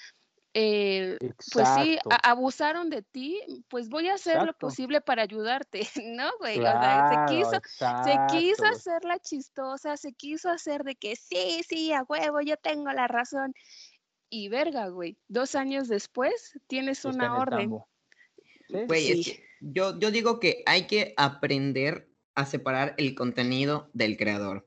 eh, pues sí, abusaron de ti, pues voy a hacer lo posible para ayudarte, ¿no, güey? o sea, se quiso, se quiso hacer la chistosa, se quiso hacer de que sí, sí, a huevo, yo tengo la razón y verga, güey, dos años después tienes una orden. Güey, yo, yo digo que hay que aprender a separar el contenido del creador.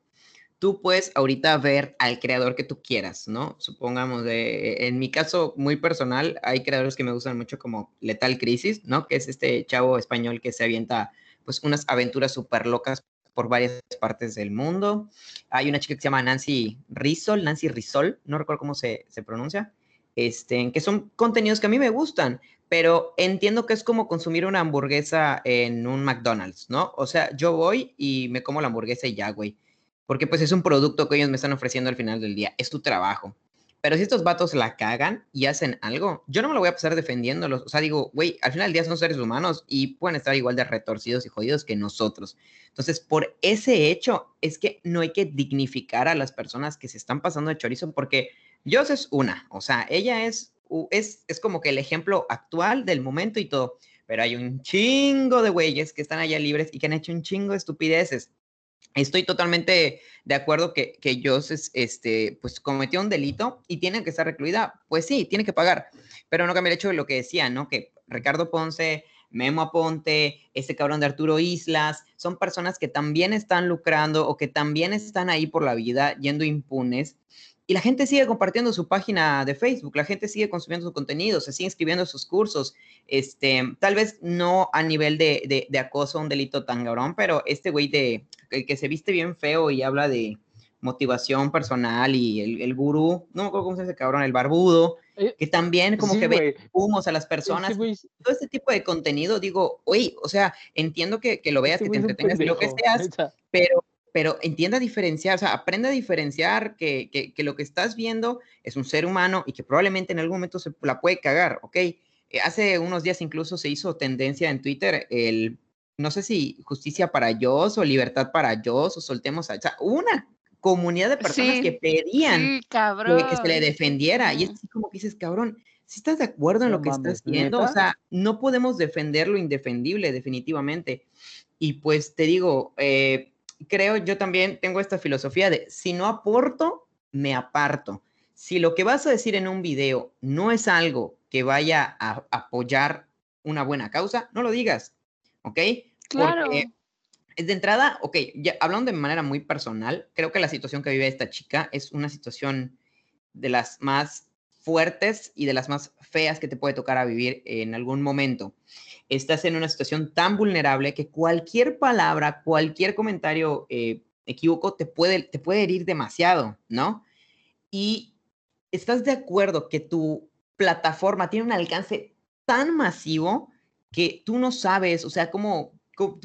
Tú puedes ahorita ver al creador que tú quieras, ¿no? Supongamos, de, en mi caso muy personal, hay creadores que me gustan mucho como Letal Crisis, ¿no? Que es este chavo español que se avienta pues unas aventuras súper locas por varias partes del mundo. Hay una chica que se llama Nancy Rizol, Nancy Rizol, no recuerdo cómo se, se pronuncia, este, que son contenidos que a mí me gustan, pero entiendo que es como consumir una hamburguesa en un McDonald's, ¿no? O sea, yo voy y me como la hamburguesa y ya, güey. porque pues es un producto que ellos me están ofreciendo al final del día, es tu trabajo. Pero si estos vatos la cagan y hacen algo, yo no me lo voy a pasar defendiéndolos. O sea, digo, güey, al final del día son seres humanos y pueden estar igual de retorcidos y jodidos que nosotros. Entonces, por ese hecho, es que no hay que dignificar a las personas que se están pasando de chorizo, porque Joss es una, o sea, ella es, es, es como que el ejemplo actual del momento y todo. Pero hay un chingo de güeyes que están allá libres y que han hecho un chingo de estupideces. Estoy totalmente de acuerdo que, que este, pues, cometió un delito y tiene que estar recluida. Pues sí, tiene que pagar. Pero no cambia el hecho de lo que decía, ¿no? Que Ricardo Ponce, Memo Aponte, este cabrón de Arturo Islas, son personas que también están lucrando o que también están ahí por la vida yendo impunes y la gente sigue compartiendo su página de Facebook, la gente sigue consumiendo su contenido, se sigue inscribiendo a sus cursos. Este, tal vez no a nivel de, de, acoso, un delito tan cabrón, pero este güey de que se viste bien feo y habla de motivación personal y el, el gurú, no me acuerdo cómo se dice cabrón, el barbudo, eh, que también como que ve humos a las personas. todo este tipo de contenido, digo, oye, o sea, entiendo que, que lo veas, que te entretengas, lo que seas, pero pero entienda diferenciar, o sea, aprenda a diferenciar que, que, lo que estás viendo es un ser humano y que probablemente en algún momento se la puede cagar, ¿ok? Eh, hace unos días incluso se hizo tendencia en Twitter el, no sé si justicia para yo o libertad para yo o soltemos a, o sea, una comunidad de personas que pedían que, se le defendiera y es así como que dices, cabrón, si estás de acuerdo en lo que estás viendo, o sea, no podemos defender lo indefendible definitivamente. Y pues te digo, eh, creo, yo también tengo esta filosofía de si no aporto, me aparto. Si lo que vas a decir en un video no es algo que vaya a apoyar una buena causa, no lo digas, ¿ok? Claro. Porque de entrada, ok, ya hablando de manera muy personal, creo que la situación que vive esta chica es una situación de las más fuertes y de las más feas que te puede tocar a vivir en algún momento estás en una situación tan vulnerable que cualquier palabra, cualquier comentario eh, te puede, te puede herir demasiado, ¿no? Y estás de acuerdo que tu plataforma tiene un alcance tan masivo que tú no sabes, o sea, como,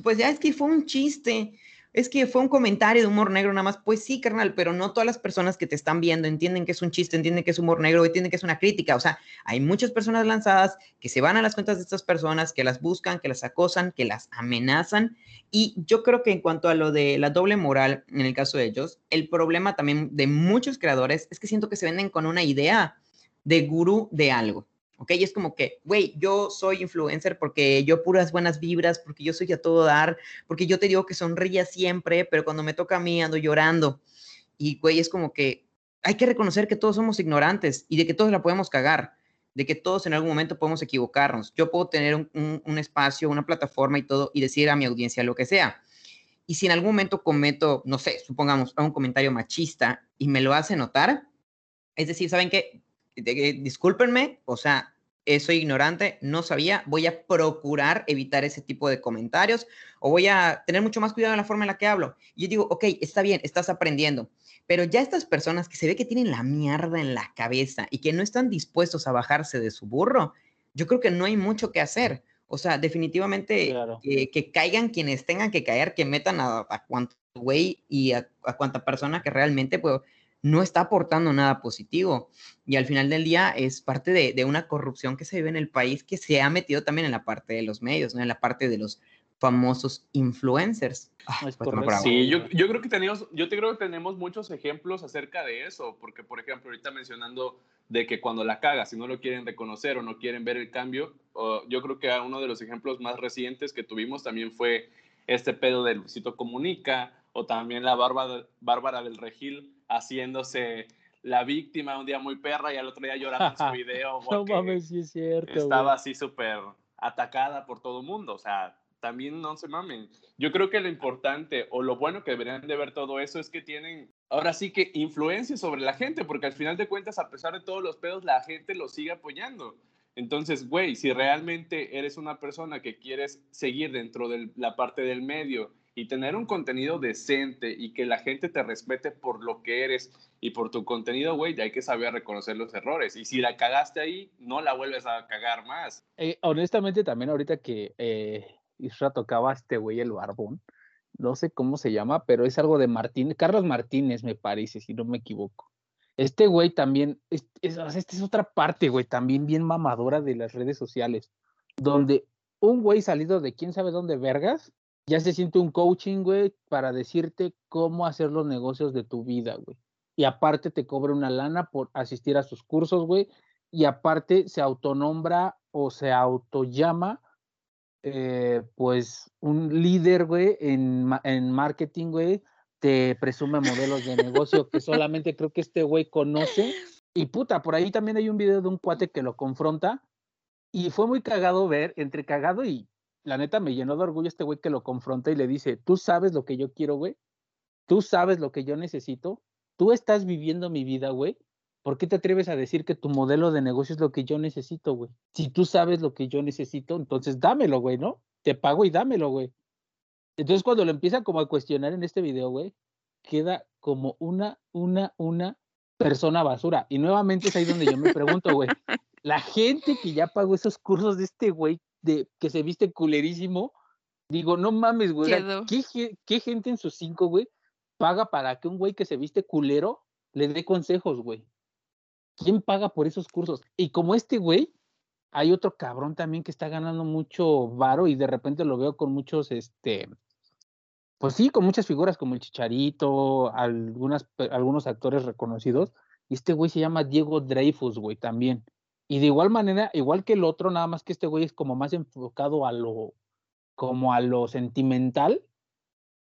pues ya es que fue un chiste, es que fue un comentario de humor negro nada más. Pues sí, carnal, pero no todas las personas que te están viendo entienden que es un chiste, entienden que es humor negro, entienden que es una crítica. O sea, hay muchas personas lanzadas que se van a las cuentas de estas personas, que las buscan, que las acosan, que las amenazan. Y yo creo que en cuanto a lo de la doble moral, en el caso de ellos, el problema también de muchos creadores es que siento que se venden con una idea de gurú de algo. ¿Ok? Es como que, güey, yo soy influencer porque yo puras buenas vibras, porque yo soy a todo dar, porque yo te digo que sonría siempre, pero cuando me toca a mí ando llorando. Y, güey, es como que hay que reconocer que todos somos ignorantes y de que todos la podemos cagar, de que todos en algún momento podemos equivocarnos. Yo puedo tener un, un espacio, una plataforma y todo y decir a mi audiencia lo que sea. Y si en algún momento cometo, no sé, supongamos un comentario machista y me lo hace notar, es decir, ¿saben qué? Discúlpenme, o sea, soy ignorante, no sabía, voy a procurar evitar ese tipo de comentarios o voy a tener mucho más cuidado en la forma en la que hablo. Y yo digo, ok, está bien, estás aprendiendo, pero ya estas personas que se ve que tienen la mierda en la cabeza y que no están dispuestos a bajarse de su burro, yo creo que no hay mucho que hacer. O sea, definitivamente que, caigan quienes tengan que caer, que metan a, a cuanto güey y a, a cuanta persona que realmente pues, no está aportando nada positivo. Y al final del día es parte de, una corrupción que se vive en el país que se ha metido también en la parte de los medios, ¿no? en la parte de los famosos influencers. Ah, sí, yo, creo que tenemos, yo creo que tenemos muchos ejemplos acerca de eso, porque por ejemplo, ahorita mencionando de que cuando la caga, si no lo quieren reconocer o no quieren ver el cambio, yo creo que uno de los ejemplos más recientes que tuvimos también fue este pedo del Luisito Comunica o también la Bárbara, Bárbara del Regil, haciéndose la víctima un día muy perra y al otro día llorando en su video. no mames, sí es cierto. Estaba así súper atacada por todo el mundo. O sea, también no se mamen. Yo creo que lo importante o lo bueno que deberían de ver todo eso es que tienen ahora sí que influencia sobre la gente, porque al final de cuentas, a pesar de todos los pedos, la gente lo sigue apoyando. Entonces, güey, si realmente eres una persona que quieres seguir dentro de la parte del medio y tener un contenido decente y que la gente te respete por lo que eres y por tu contenido, güey, hay que saber reconocer los errores. Y si la cagaste ahí, no la vuelves a cagar más. Eh, honestamente, también ahorita que eh, Isra tocaba a este güey el barbón, no sé cómo se llama, pero es algo de Martínez, Carlos Martínez me parece, si no me equivoco. Este güey también, es, esta es otra parte, güey, también bien mamadora de las redes sociales, donde un güey salido de quién sabe dónde vergas, ya se siente un coaching, güey, para decirte cómo hacer los negocios de tu vida, güey. Y aparte te cobra una lana por asistir a sus cursos, güey. Y aparte se autonombra o se autollama eh, pues un líder, güey, en, en marketing, güey, te presume modelos de negocio que solamente creo que este güey conoce. Y puta, por ahí también hay un video de un cuate que lo confronta y fue muy cagado ver, entre cagado y la neta me llenó de orgullo este güey que lo confronta y le dice, tú sabes lo que yo quiero, güey, tú sabes lo que yo necesito, tú estás viviendo mi vida, güey, ¿Por qué te atreves a decir que tu modelo de negocio es lo que yo necesito, güey? Si tú sabes lo que yo necesito, entonces dámelo, güey, ¿no? Te pago y dámelo, güey. Entonces cuando lo empieza como a cuestionar en este video, güey, queda como una, una, una persona basura. Y nuevamente es ahí donde yo me pregunto, güey, la gente que ya pagó esos cursos de este güey, de que se viste culerísimo, digo, no mames, güey, ¿qué, ¿qué gente en sus cinco, güey, paga para que un güey que se viste culero le dé consejos, güey? ¿quién paga por esos cursos? Y como este güey, hay otro cabrón también que está ganando mucho varo y de repente lo veo con muchos, este, pues sí, con muchas figuras como el Chicharito, algunas, algunos actores reconocidos. Y este güey se llama Diego Dreyfus, güey, también. Y de igual manera, igual que el otro, nada más que este güey es como más enfocado a lo, como a lo sentimental.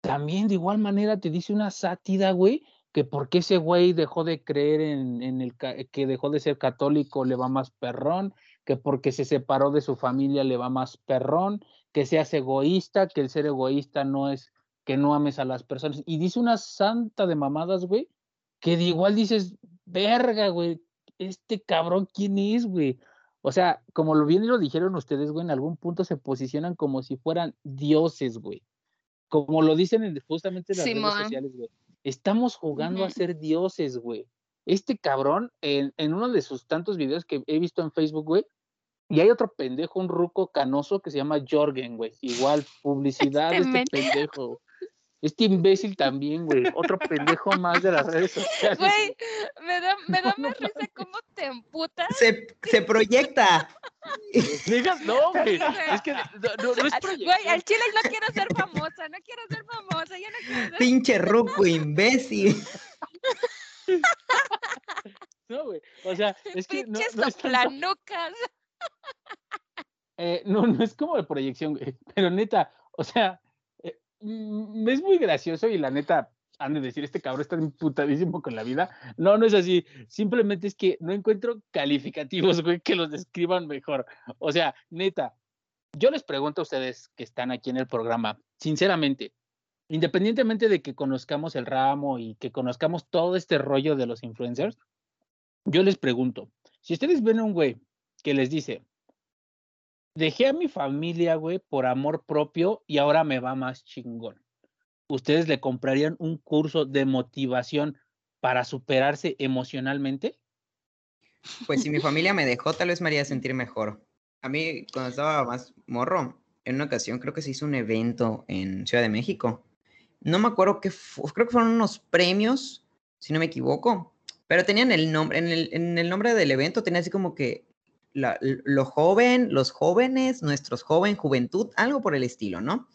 También de igual manera te dice una sátira, güey, que porque ese güey dejó de creer en, el que dejó de ser católico le va más perrón, que porque se separó de su familia le va más perrón, que seas egoísta, que el ser egoísta no es que no ames a las personas. Y dice una santa de mamadas, güey, que de igual dices, verga, güey, este cabrón, ¿quién es, güey? O sea, como lo bien lo dijeron ustedes, güey, en algún punto se posicionan como si fueran dioses, güey. Como lo dicen justamente en las redes sociales, güey Estamos jugando a ser dioses, güey. Este cabrón, en, uno de sus tantos videos que he visto en Facebook, güey, y hay otro pendejo, un ruco canoso que se llama Jorgen, güey. Igual, publicidad de este, este pendejo. Este imbécil también, güey. Otro pendejo más de las redes sociales. Güey, me da, me da más risa cómo te emputas. Se, se proyecta. Digas, no, güey. Es que no, no, es proyecto. Güey, al chile no quiero ser famosa, no quiero ser famosa, yo no quiero ser... Pinche ruco imbécil. No, güey. O sea, es que. Pinches no, no Eh, no, no es como de proyección, güey. Pero neta, o sea, es muy gracioso y la neta, han de decir, este cabrón está imputadísimo con la vida. No, no es así. Simplemente es que no encuentro calificativos, güey, que los describan mejor. O sea, neta, yo les pregunto a ustedes que están aquí en el programa, sinceramente, independientemente de que conozcamos el ramo y que conozcamos todo este rollo de los influencers, yo les pregunto, si ustedes ven a un güey que les dice, dejé a mi familia, güey, por amor propio y ahora me va más chingón. ¿Ustedes le comprarían un curso de motivación para superarse emocionalmente? Pues si mi familia me dejó, tal vez me haría sentir mejor. A mí, cuando estaba más morro, en una ocasión creo que se hizo un evento en Ciudad de México. No me acuerdo qué fue, creo que fueron unos premios, si no me equivoco, pero tenían el nombre, en el, en el nombre del evento tenía así como que lo joven, los jóvenes, nuestros joven, juventud, algo por el estilo, ¿no?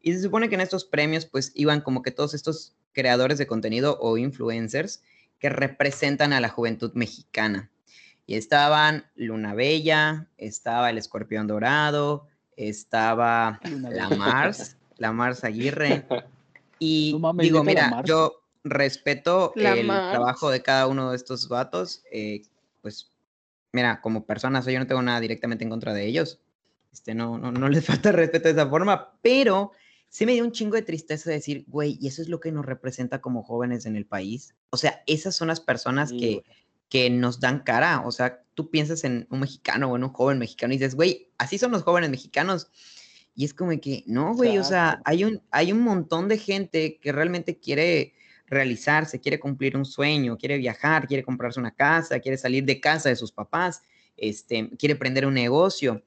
Y se supone que en estos premios pues iban como que todos estos creadores de contenido o influencers que representan a la juventud mexicana. Y estaban Luna Bella, estaba el Escorpión Dorado, estaba la Mars, la Mars Aguirre. Y digo, mira, yo respeto el trabajo de cada uno de estos vatos, eh, pues mira, como personas, yo no tengo nada directamente en contra de ellos. Este, no, no, no les falta respeto de esa forma, pero sí me dio un chingo de tristeza decir, güey, y eso es lo que nos representa como jóvenes en el país. O sea, esas son las personas que, que nos dan cara. O sea, tú piensas en un mexicano o en un joven mexicano y dices, güey, así son los jóvenes mexicanos. Y es como que, no, güey, o sea, hay un, hay un montón de gente que realmente quiere realizarse, quiere cumplir un sueño, quiere viajar, quiere comprarse una casa, quiere salir de casa de sus papás, este, quiere prender un negocio.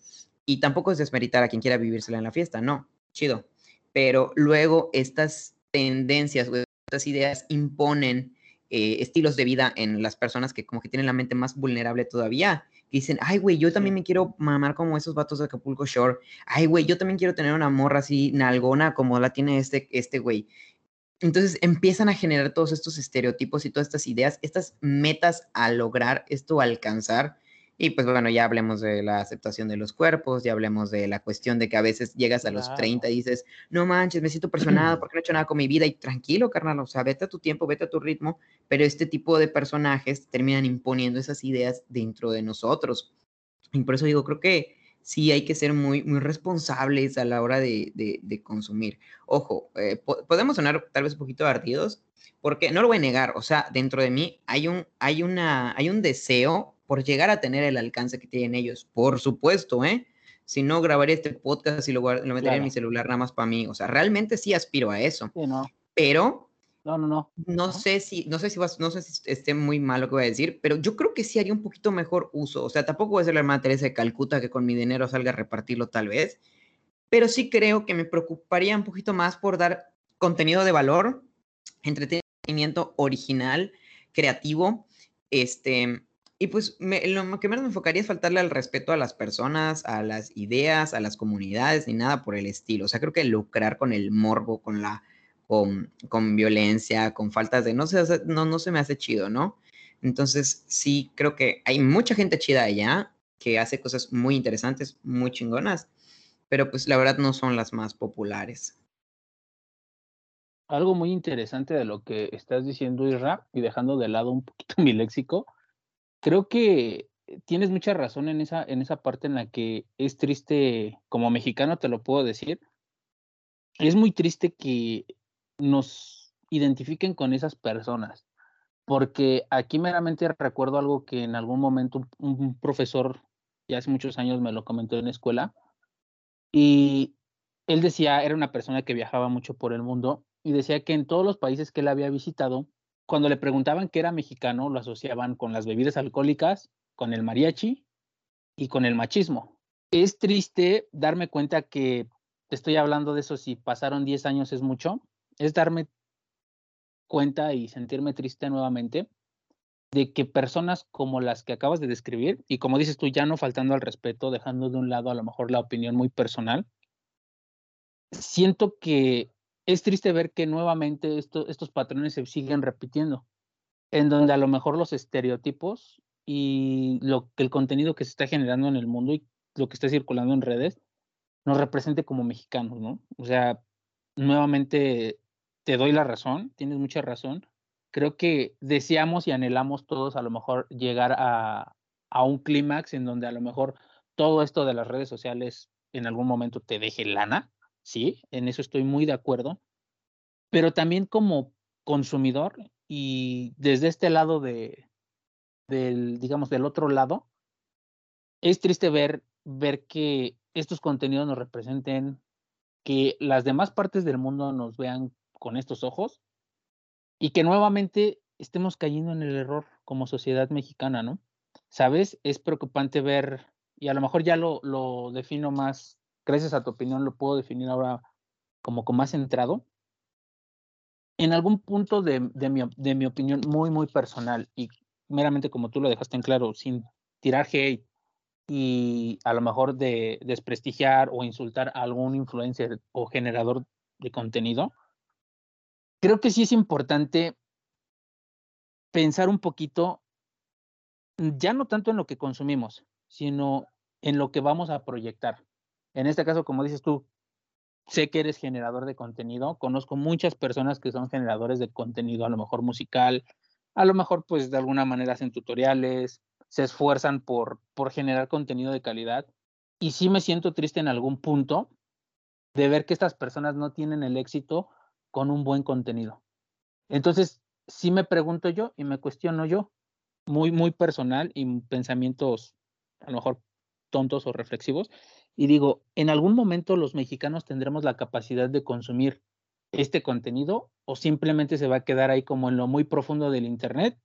Y tampoco es desmeritar a quien quiera vivírsela en la fiesta, no, chido. pero luego estas tendencias, estas ideas imponen eh, estilos de vida en las personas que como que tienen la mente más vulnerable todavía. Que dicen, ay, güey, yo también me quiero mamar como esos vatos de Acapulco Shore. Ay, güey, yo también quiero tener una morra así nalgona como la tiene este, este güey. Entonces empiezan a generar todos estos estereotipos y todas estas ideas, estas metas a lograr esto, alcanzar. Y pues bueno, ya hablemos de la aceptación de los cuerpos, ya hablemos de la cuestión de que a veces llegas a los 30 y dices, no manches, me siento presionado porque no he hecho nada con mi vida y tranquilo, carnal, o sea, vete a tu tiempo, vete a tu ritmo, pero este tipo de personajes terminan imponiendo esas ideas dentro de nosotros. Y por eso digo, creo que sí hay que ser muy, muy responsables a la hora de, de, consumir. Ojo, eh, podemos sonar tal vez un poquito ardidos, porque no lo voy a negar, o sea, dentro de mí hay un, hay una, hay un deseo por llegar a tener el alcance que tienen ellos. Por supuesto, ¿eh? Si no, grabaría este podcast y lo, lo metería en mi celular nada más para mí. O sea, realmente sí aspiro a eso. Sí, no. Pero no, no, no. No sé si, no sé si vas, no sé si esté muy mal lo que voy a decir, pero yo creo que sí haría un poquito mejor uso. O sea, tampoco voy a ser la hermana Teresa de Calcuta que con mi dinero salga a repartirlo tal vez, pero sí creo que me preocuparía un poquito más por dar contenido de valor, entretenimiento original, creativo, este, y pues lo que menos me enfocaría es faltarle al respeto a las personas, a las ideas, a las comunidades, ni nada por el estilo. O sea, creo que lucrar con el morbo, con la, con, con violencia, con faltas de, no se, no, no se me hace chido, ¿no? Entonces, sí, creo que hay mucha gente chida allá que hace cosas muy interesantes, muy chingonas, pero pues la verdad no son las más populares. Algo muy interesante de lo que estás diciendo, Isra, y dejando de lado un poquito mi léxico, creo que tienes mucha razón en esa, en esa parte en la que es triste, como mexicano te lo puedo decir, es muy triste que nos identifiquen con esas personas, porque aquí meramente recuerdo algo que en algún momento un, profesor, ya hace muchos años me lo comentó en la escuela, y él decía, era una persona que viajaba mucho por el mundo, y decía que en todos los países que él había visitado, cuando le preguntaban que era mexicano, lo asociaban con las bebidas alcohólicas, con el mariachi y con el machismo. Es triste darme cuenta que te estoy hablando de eso si pasaron 10 años es mucho, es darme cuenta y sentirme triste nuevamente de que personas como las que acabas de describir, y como dices tú, ya no faltando al respeto, dejando de un lado a lo mejor la opinión muy personal, siento que es triste ver que nuevamente estos patrones se siguen repitiendo, en donde a lo mejor los estereotipos y lo el contenido que se está generando en el mundo y lo que está circulando en redes nos represente como mexicanos, ¿no? O sea, nuevamente te doy la razón, tienes mucha razón. Creo que deseamos y anhelamos todos a lo mejor llegar a, a un clímax en donde a lo mejor todo esto de las redes sociales en algún momento te deje lana, sí, en eso estoy muy de acuerdo, pero también como consumidor y desde este lado de, del, digamos, del otro lado, es triste ver, ver que estos contenidos nos representen, que las demás partes del mundo nos vean con estos ojos y que nuevamente estemos cayendo en el error como sociedad mexicana, ¿no? ¿Sabes? Es preocupante ver, y a lo mejor ya lo, lo defino más gracias a tu opinión lo puedo definir ahora como con más centrado. En algún punto de, mi, de mi opinión muy, muy personal y meramente como tú lo dejaste en claro, sin tirar hate y a lo mejor de desprestigiar o insultar a algún influencer o generador de contenido, creo que sí es importante pensar un poquito, ya no tanto en lo que consumimos, sino en lo que vamos a proyectar. En este caso, como dices tú, sé que eres generador de contenido, conozco muchas personas que son generadores de contenido, a lo mejor musical, a lo mejor pues de alguna manera hacen tutoriales, se esfuerzan por, por generar contenido de calidad y sí me siento triste en algún punto de ver que estas personas no tienen el éxito con un buen contenido. Entonces, sí me pregunto yo y me cuestiono yo, muy, muy personal y pensamientos a lo mejor tontos o reflexivos, y digo, ¿en algún momento los mexicanos tendremos la capacidad de consumir este contenido o simplemente se va a quedar ahí como en lo muy profundo del Internet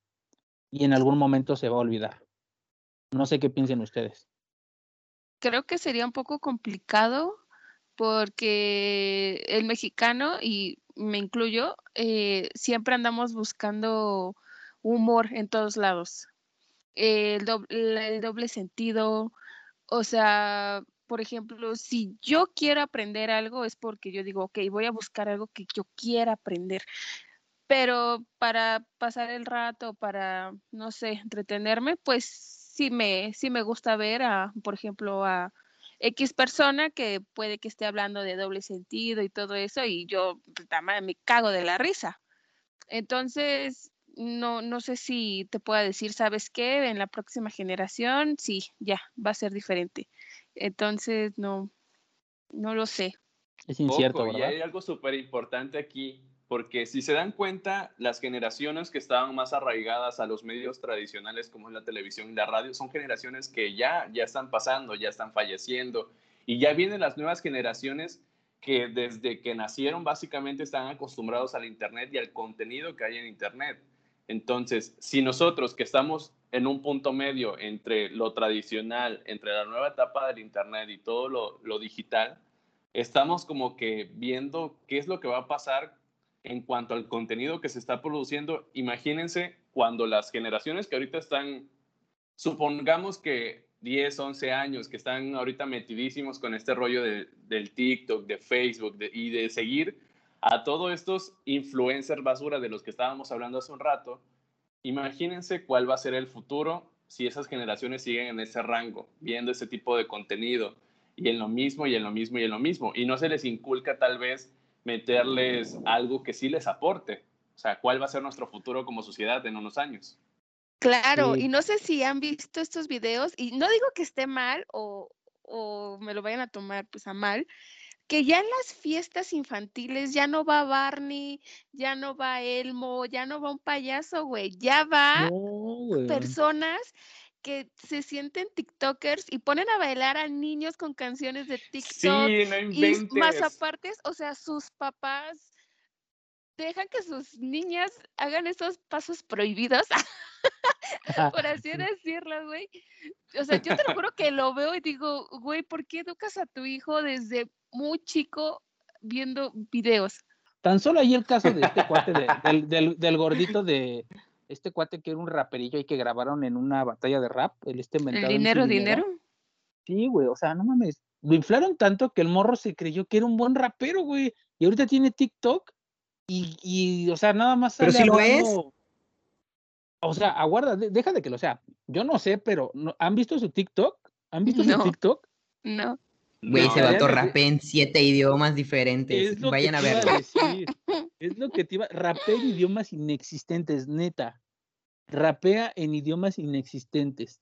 y en algún momento se va a olvidar? No sé qué piensen ustedes. Creo que sería un poco complicado porque el mexicano, y me incluyo, eh, siempre andamos buscando humor en todos lados. El doble, el doble sentido, o sea, por ejemplo, si yo quiero aprender algo es porque yo digo, ok, voy a buscar algo que yo quiera aprender. Pero para pasar el rato, para, no sé, entretenerme, pues sí me, sí me gusta ver a, por ejemplo, a X persona que puede que esté hablando de doble sentido y todo eso, y yo pues, me cago de la risa. Entonces, no, no sé si te pueda decir, ¿sabes qué? En la próxima generación, sí, ya, va a ser diferente. Entonces, no, no lo sé. Es incierto, ¿verdad? Y hay algo súper importante aquí, porque si se dan cuenta, las generaciones que estaban más arraigadas a los medios tradicionales como es la televisión y la radio son generaciones que ya, ya están pasando, ya están falleciendo, y ya vienen las nuevas generaciones que desde que nacieron básicamente están acostumbrados al Internet y al contenido que hay en Internet. Entonces, si nosotros que estamos en un punto medio entre lo tradicional, entre la nueva etapa del Internet y todo lo, digital, estamos como que viendo qué es lo que va a pasar en cuanto al contenido que se está produciendo. Imagínense cuando las generaciones que ahorita están, supongamos que 10, 11 años, que están ahorita metidísimos con este rollo del TikTok, de Facebook y de seguir a todos estos influencers basura de los que estábamos hablando hace un rato, imagínense cuál va a ser el futuro si esas generaciones siguen en ese rango, viendo ese tipo de contenido y en lo mismo y en lo mismo y en lo mismo. Y no se les inculca tal vez meterles algo que sí les aporte. O sea, ¿cuál va a ser nuestro futuro como sociedad en unos años? Claro, y no sé si han visto estos videos, y no digo que esté mal o, o me lo vayan a tomar pues a mal, que ya en las fiestas infantiles ya no va Barney, ya no va Elmo, ya no va un payaso, güey, ya va personas que se sienten TikTokers y ponen a bailar a niños con canciones de TikTok. Sí, no y más aparte, o sea, sus papás dejan que sus niñas hagan esos pasos prohibidos, por así decirlo, güey. O sea, yo te lo juro que lo veo y digo, güey, ¿por qué educas a tu hijo desde muy chico viendo videos? Tan solo ahí el caso de este cuate, del, del, gordito de este cuate que era un raperillo y que grabaron en una batalla de rap, el este ¿El dinero, dinero? Sí, güey, o sea, no mames, lo inflaron tanto que el morro se creyó que era un buen rapero, güey, y ahorita tiene TikTok y, y, o sea, nada más. Pero si lo es. O sea, aguarda, deja de que lo sea. Yo no sé, pero ¿han visto su TikTok? ¿Han visto su TikTok? No. Güey, se va a en siete idiomas diferentes. Vayan a verlo. Es lo que te iba. Rapea en idiomas inexistentes, neta. Rapea en idiomas inexistentes.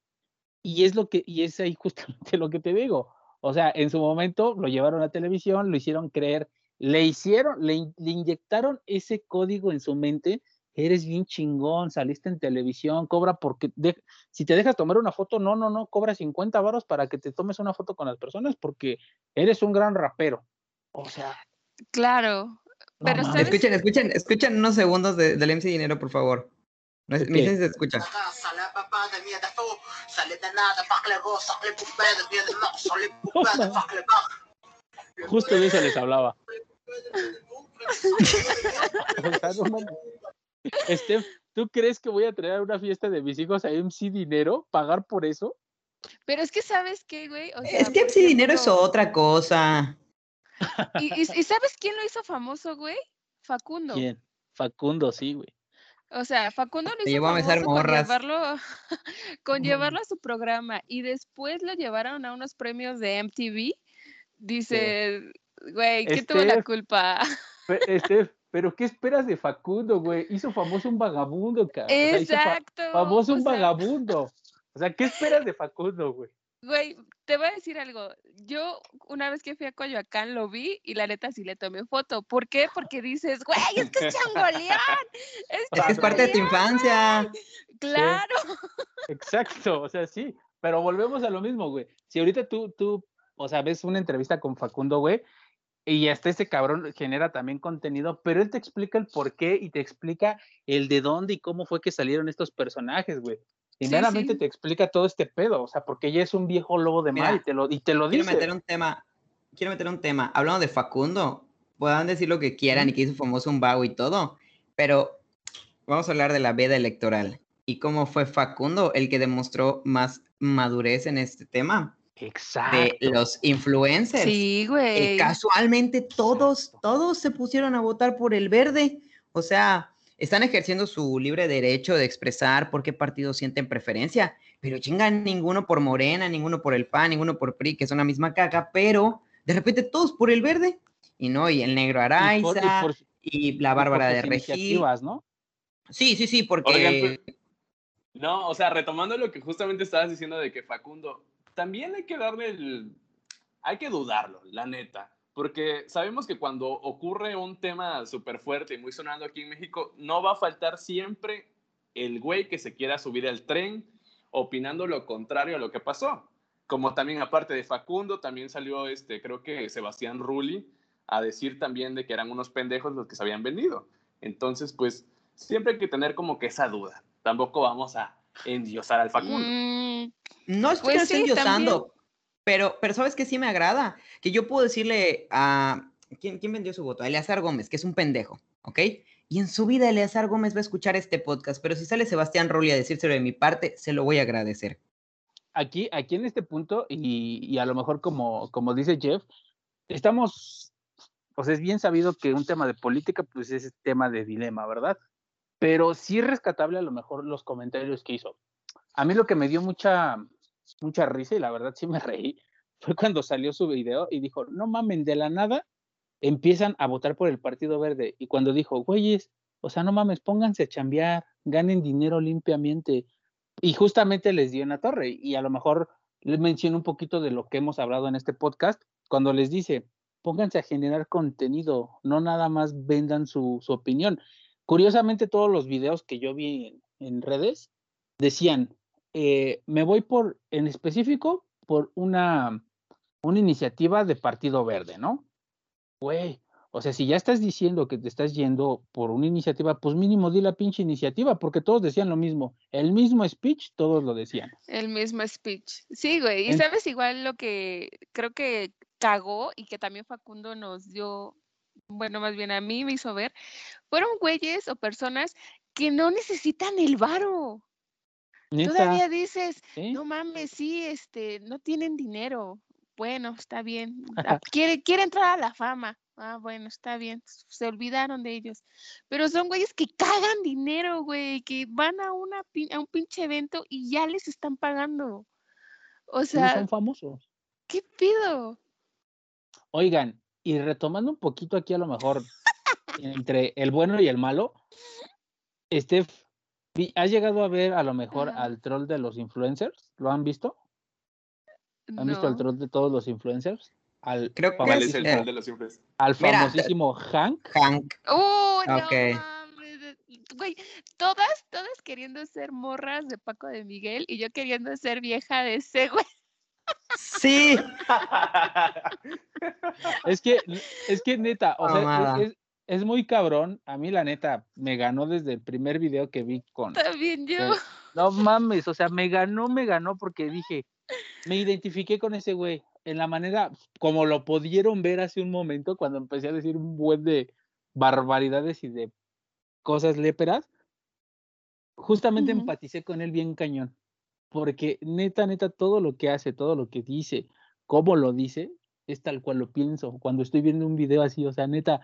Y es lo que, y es ahí justamente lo que te digo. O sea, en su momento lo llevaron a televisión, lo hicieron creer le hicieron, le, inyectaron ese código en su mente, eres bien chingón, saliste en televisión, cobra porque si te dejas tomar una foto, no, no, no, cobra 50 varos para que te tomes una foto con las personas porque eres un gran rapero. O sea. Claro. pero Escuchen, escuchen, escuchen unos segundos de, del MC Dinero, por favor. No, okay. se escucha. Justo de eso les hablaba. Steph, ¿tú crees que voy a traer a una fiesta de mis hijos a MC Dinero? ¿Pagar por eso? Pero es que sabes qué, güey. es que MC Dinero es otra cosa. ¿Y, sabes quién lo hizo famoso, güey? Facundo. ¿Quién? Facundo, sí, güey. O sea, Facundo lo hizo famoso con llevarlo, con llevarlo a su programa y después lo llevaron a unos premios de MTV. Dice, Güey, ¿qué tuvo la culpa? Pero ¿qué esperas de Facundo, güey? Hizo famoso un vagabundo, cabrón. Exacto. famoso un vagabundo. O sea, ¿qué esperas de Facundo, güey? Güey, te voy a decir algo. Yo una vez que fui a Coyoacán lo vi y la neta sí le tomé foto. ¿Por qué? Porque dices, güey, es que es changoleón. Es, es parte de tu infancia. Claro. Exacto, o sea, sí. Pero volvemos a lo mismo, güey. Si ahorita tú, tú, o sea, ves una entrevista con Facundo, güey, y hasta ese cabrón genera también contenido, pero él te explica el por qué y te explica el de dónde y cómo fue que salieron estos personajes, güey. Y te explica todo este pedo, o sea, porque ella es un viejo lobo de mar y te lo, y te lo quiero meter un tema, quiero meter un tema. Hablando de Facundo, puedan decir lo que quieran y que hizo famoso un vago y todo, pero vamos a hablar de la veda electoral y cómo fue Facundo el que demostró más madurez en este tema. Exacto. De los influencers. Sí, güey. casualmente todos, todos se pusieron a votar por el verde. O sea, están ejerciendo su libre derecho de expresar por qué partido sienten preferencia, pero chingan ninguno por Morena, ninguno por el PAN, ninguno por PRI, que son la misma caca, pero de repente todos por el verde. Y no, y el negro Araiza, y, la Bárbara de Regil. ¿no? Sí, sí, sí, porque... Pues, no, o sea, retomando lo que justamente estabas diciendo de que Facundo, también hay que darle el... Hay que dudarlo, la neta. Porque sabemos que cuando ocurre un tema súper fuerte y muy sonando aquí en México, no va a faltar siempre el güey que se quiera subir al tren opinando lo contrario a lo que pasó. Como también aparte de Facundo, también salió este, creo que Sebastián Rulli a decir también de que eran unos pendejos los que se habían vendido. Entonces, pues siempre hay que tener como que esa duda. Tampoco vamos a endiosar al Facundo. Mm, no estoy pues endiosando, pero, pero sabes que sí me agrada, que yo puedo decirle a... ¿Quién, ¿Quién vendió su voto? A Eleazar Gómez, que es un pendejo, ¿ok? Y en su vida Eleazar Gómez va a escuchar este podcast, pero si sale Sebastián Rulli a decírselo de mi parte, se lo voy a agradecer. Aquí, aquí en este punto, y, y a lo mejor como, como dice Jeff, estamos, pues es bien sabido que un tema de política, pues es tema de dilema, ¿verdad? Pero sí es rescatable a lo mejor los comentarios que hizo. A mí lo que me dio mucha, mucha risa y la verdad sí me reí fue cuando salió su video y dijo, no mamen, de la nada empiezan a votar por el Partido Verde. Y cuando dijo, güeyes, o sea, no mames, pónganse a chambear, ganen dinero limpiamente. Y justamente les dio una torre. Y a lo mejor les menciono un poquito de lo que hemos hablado en este podcast, cuando les dice, pónganse a generar contenido, no nada más vendan su, opinión. Curiosamente, todos los videos que yo vi en, redes decían, eh, me voy por, en específico, por una, una iniciativa de Partido Verde, ¿no? güey, o sea, si ya estás diciendo que te estás yendo por una iniciativa, pues mínimo di la pinche iniciativa, porque todos decían lo mismo. El mismo speech, todos lo decían. El mismo speech. Sí, güey. Y sabes igual lo que creo que cagó y que también Facundo nos dio, bueno, más bien a mí me hizo ver, fueron güeyes o personas que no necesitan el varo. Todavía dices, no mames, sí, este, no tienen dinero bueno, está bien. Ah, quiere, quiere entrar a la fama. Ah, bueno, está bien. Se olvidaron de ellos. Pero son güeyes que cagan dinero, güey, que van a, una, a un pinche evento y ya les están pagando. O sea. son famosos. ¿Qué pido? Oigan, y retomando un poquito aquí a lo mejor entre el bueno y el malo, Steph, ¿has llegado a ver a lo mejor al troll de los influencers? ¿Lo han visto? ¿Han visto el troll de todos los influencers? Al Creo que es el troll de los influencers. Al famosísimo Hank. Hank. Oh, no Güey, todas, todas queriendo ser morras de Paco de Miguel y yo queriendo ser vieja de ese güey. Sí. es que, es que neta, o sea, es, es, muy cabrón. A mí, la neta, me ganó desde el primer video que vi con. También yo. no mames, o sea, me ganó, me ganó porque dije, me identifiqué con ese güey en la manera como lo pudieron ver hace un momento cuando empecé a decir un buen de barbaridades y de cosas léperas. Justamente empaticé con él bien cañón, porque neta, neta, todo lo que hace, todo lo que dice, cómo lo dice, es tal cual lo pienso. Cuando estoy viendo un video así, o sea, neta,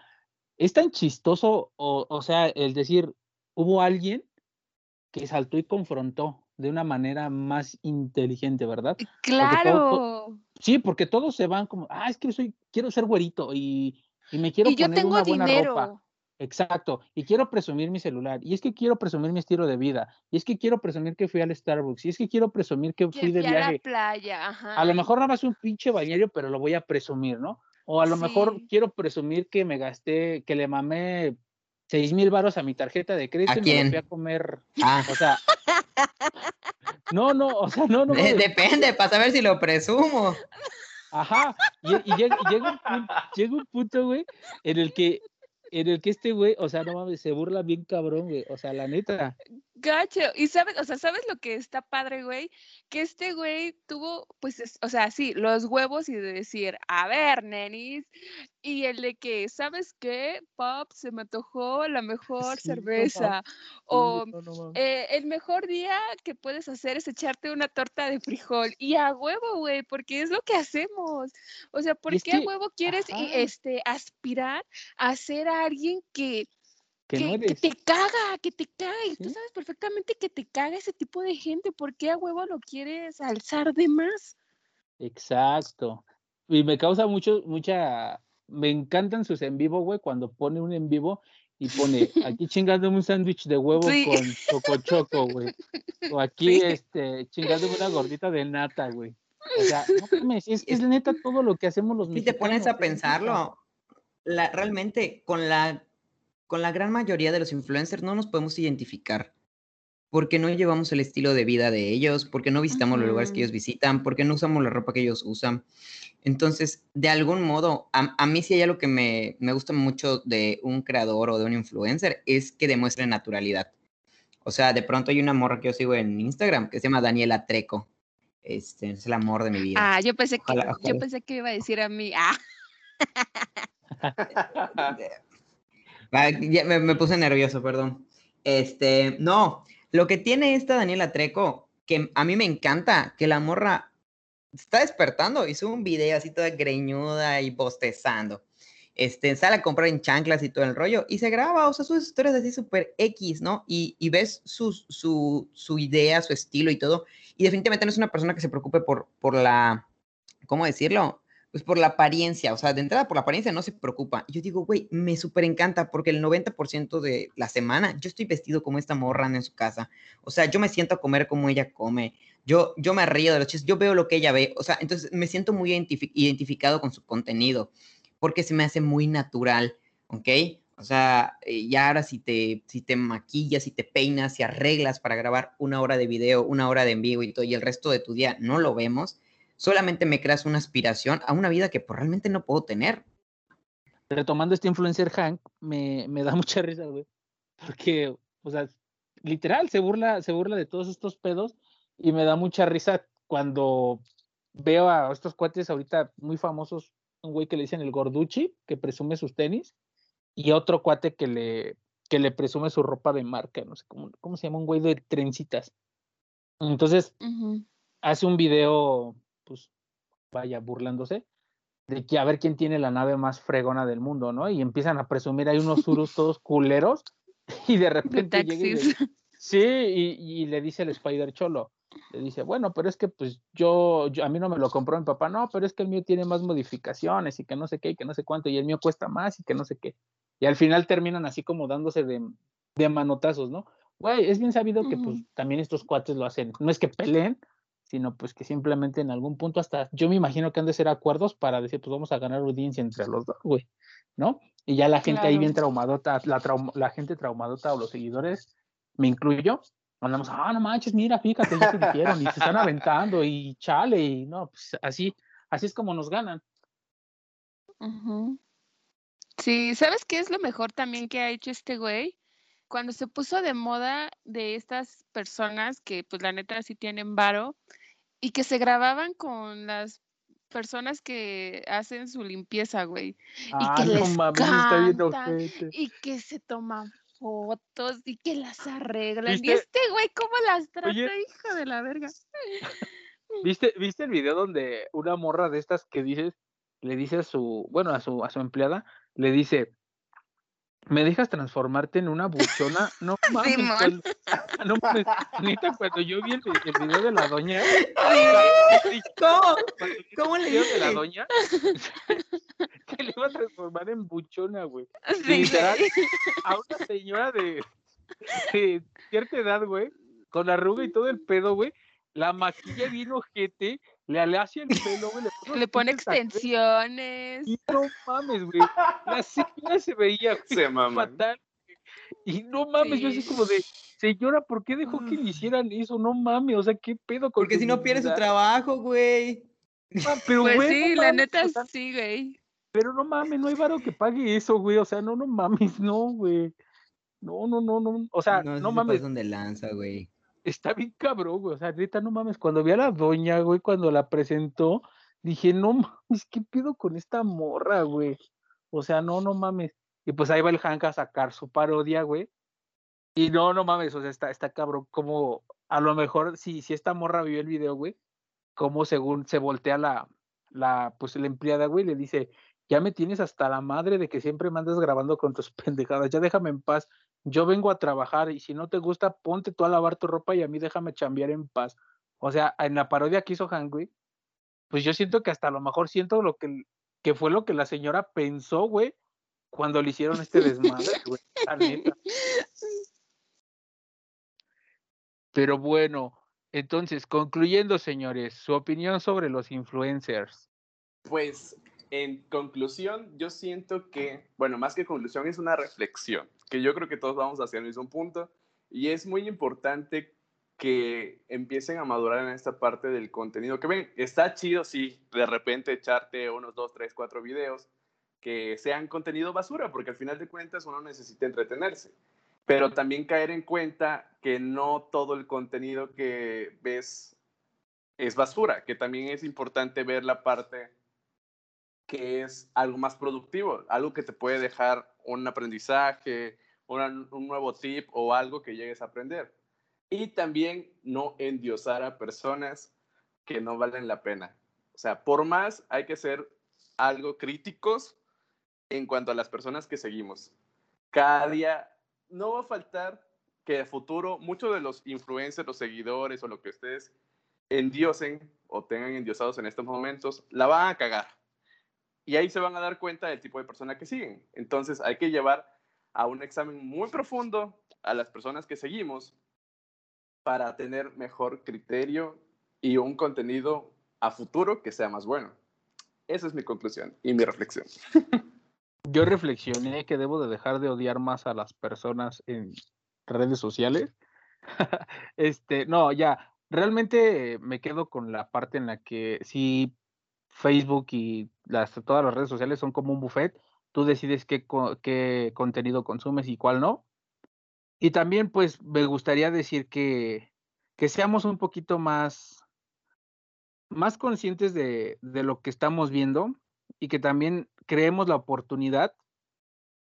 es tan chistoso, o, o sea, el decir, hubo alguien que saltó y confrontó, de una manera más inteligente, ¿verdad? Claro. sí, porque todos se van como, ah, es que soy, quiero ser güerito y, y me quiero poner una buena ropa. Exacto, y quiero presumir mi celular, y es que quiero presumir mi estilo de vida, y es que quiero presumir que fui al Starbucks, y es que quiero presumir que fui de viaje. A la playa, ajá. A lo mejor nada más un pinche bañario, pero lo voy a presumir, ¿no? O a lo mejor quiero presumir que me gasté, que le mamé seis mil varos a mi tarjeta de crédito y me fui a comer. Ah. O sea. no, no, o sea, no, no. depende, para saber si lo presumo. Ajá. Y, llega, un punto, güey, en el que en el que este güey, o sea, no mames, se burla bien cabrón, güey. O sea, la neta. Gacho. Y sabes, o sea, ¿sabes lo que está padre, güey? Que este güey tuvo, pues, o sea, sí, los huevos y de decir, a ver, nenis. Y el de que, ¿sabes qué? Pop, se me antojó la mejor cerveza. o eh, el mejor día que puedes hacer es echarte una torta de frijol. Y a huevo, güey, porque es lo que hacemos. O sea, ¿por qué a huevo quieres este, aspirar a ser alguien que que, te caga, que te caga. Y tú sabes perfectamente que te caga ese tipo de gente. ¿Por qué a huevo lo quieres alzar de más? Exacto. Y me causa mucho, mucha. Me encantan sus en vivo, güey, cuando pone un en vivo y pone aquí chingándome un sándwich de huevo con choco choco, güey. O aquí, este, chingándome una gordita de nata, güey. O sea, no es, es neta todo lo que hacemos los mexicanos. Si te pones a pensarlo, la, realmente con la con la gran mayoría de los influencers no nos podemos identificar porque no llevamos el estilo de vida de ellos, porque no visitamos los lugares que ellos visitan, porque no usamos la ropa que ellos usan. Entonces, de algún modo, a, mí sí hay algo que me, me, gusta mucho de un creador o de un influencer, es que demuestre naturalidad. O sea, de pronto hay una morra que yo sigo en Instagram que se llama Daniela Treco. Este, es el amor de mi vida. Ah, yo pensé que, Yo pensé que iba a decir a mí. Ah. me, puse nervioso, perdón. Este, no, lo que tiene esta Daniela Treco, que a mí me encanta, que la morra está despertando y sube un video así toda greñuda y bostezando. Este, sale a comprar en chanclas y todo el rollo y se graba, o sea, sus historias así súper X, ¿no? Y, y ves su, su, su, idea, su estilo y todo. Y definitivamente no es una persona que se preocupe por, por la, ¿cómo decirlo? Pues por la apariencia, o sea, de entrada por la apariencia no se preocupa. Yo digo, güey, me súper encanta porque el 90% de la semana yo estoy vestido como esta morra en su casa. O sea, yo me siento a comer como ella come. Yo, yo me río de los chistes, yo veo lo que ella ve. O sea, entonces me siento muy identificado con su contenido porque se me hace muy natural, ¿ok? O sea, eh, ya ahora si te, si te maquillas, si te peinas, si arreglas para grabar una hora de video, una hora de en vivo y todo, y el resto de tu día no lo vemos, solamente me creas una aspiración a una vida que pues, realmente no puedo tener. Retomando este influencer Hank, me, me da mucha risa, güey. Porque, o sea, literal, se burla, se burla de todos estos pedos y me da mucha risa cuando veo a estos cuates ahorita muy famosos, un güey que le dicen el Gorduchi, que presume sus tenis, y otro cuate que le, que le presume su ropa de marca, no sé cómo, cómo se llama, un güey de trencitas. Entonces, hace un video pues vaya burlándose de que a ver quién tiene la nave más fregona del mundo, ¿no? Y empiezan a presumir, hay unos surus todos culeros y de repente llega y le, sí, y, le dice el Spider Cholo, le dice, bueno, pero es que pues yo, a mí no me lo compró mi papá, no, pero es que el mío tiene más modificaciones y que no sé qué y que no sé cuánto y el mío cuesta más y que no sé qué. Y al final terminan así como dándose de, de manotazos, ¿no? Güey, es bien sabido que pues también estos cuates lo hacen, no es que peleen, sino pues que simplemente en algún punto hasta, yo me imagino que han de ser acuerdos para decir, pues vamos a ganar audiencia entre los dos, güey, ¿no? Y ya la gente ahí bien traumadota, la, la gente traumadota o los seguidores, me incluyo, andamos, ah, no manches, mira, fíjate, ya te dijeron, y se están aventando, y chale, y no, pues así, así es como nos ganan. Sí, ¿sabes qué es lo mejor también que ha hecho este güey? Cuando se puso de moda de estas personas que pues la neta sí tienen varo y que se grababan con las personas que hacen su limpieza, güey. y que les cantan, y que se toman fotos y que las arreglan. Y este güey, ¿cómo las trata, hija de la verga? ¿Viste, ¿Viste el video donde una morra de estas que dices, le dice a su, bueno, a su, a su empleada, le dice, ¿Me dejas transformarte en una buchona? No mames. Cuando, no mames. Neta, cuando yo vi el, video de la doña. ¿Cómo? ¿Cómo le video de la doña? que le iba a transformar en buchona, güey. Literal, a una señora de, de cierta edad, güey, con arruga y todo el pedo, güey. La maquilla bien ojete le, le hace el pelo, güey. Le, pone extensiones. Y no mames, güey. La señora se veía se fatal. Y no mames, yo así como de, señora, ¿por qué dejó que le hicieran eso? No mames, o sea, ¿qué pedo con Porque si no pierde su trabajo, güey. Ah, pero, pues sí, la neta sí, güey. Pero no mames, no hay varo que pague eso, güey. O sea, no, no mames, no, güey. No, no, no, no. O sea, no, no mames. donde lanza, güey. Está bien cabrón, güey. O sea, ahorita no mames. Cuando vi a la doña, güey, cuando la presentó, dije, no mames, ¿qué pido con esta morra, güey? O sea, no, no mames. Y pues ahí va el Hank a sacar su parodia, güey. Y no, no mames, o sea, está, está cabrón, como a lo mejor si, si esta morra vio el video, güey, como según se voltea la, la, pues la empleada, güey, le dice, ya me tienes hasta la madre de que siempre me andas grabando con tus pendejadas, ya déjame en paz, yo vengo a trabajar y si no te gusta, ponte tú a lavar tu ropa y a mí déjame chambear en paz. O sea, en la parodia que hizo Hank, güey, pues yo siento que hasta a lo mejor siento lo que, que fue lo que la señora pensó, güey, cuando le hicieron este desmadre, güey. Pero bueno, entonces, concluyendo, señores, su opinión sobre los influencers. Pues, en conclusión, yo siento que, bueno, más que conclusión, es una reflexión, que yo creo que todos vamos hacia el mismo punto, y es muy importante que empiecen a madurar en esta parte del contenido. Que ven, está chido, sí, de repente echarte unos dos, tres, cuatro videos que sean contenido basura, porque al final de cuentas uno necesita entretenerse pero también caer en cuenta que no todo el contenido que ves es basura, que también es importante ver la parte que es algo más productivo, algo que te puede dejar un aprendizaje, un nuevo tip o algo que llegues a aprender. Y también no endiosar a personas que no valen la pena. O sea, por más hay que ser algo críticos en cuanto a las personas que seguimos. Cada día no va a faltar que a futuro muchos de los influencers, los seguidores o lo que ustedes endiosen o tengan endiosados en estos momentos, la van a cagar. Y ahí se van a dar cuenta del tipo de persona que siguen. Entonces hay que llevar a un examen muy profundo a las personas que seguimos para tener mejor criterio y un contenido a futuro que sea más bueno. Esa es mi conclusión y mi reflexión. yo reflexioné que debo de dejar de odiar más a las personas en redes sociales. este, no, ya, realmente me quedo con la parte en la que si Facebook y las, todas las redes sociales son como un buffet, tú decides qué, qué contenido consumes y cuál no. Y también, pues, me gustaría decir que, que seamos un poquito más, más conscientes de, de lo que estamos viendo y que también creemos la oportunidad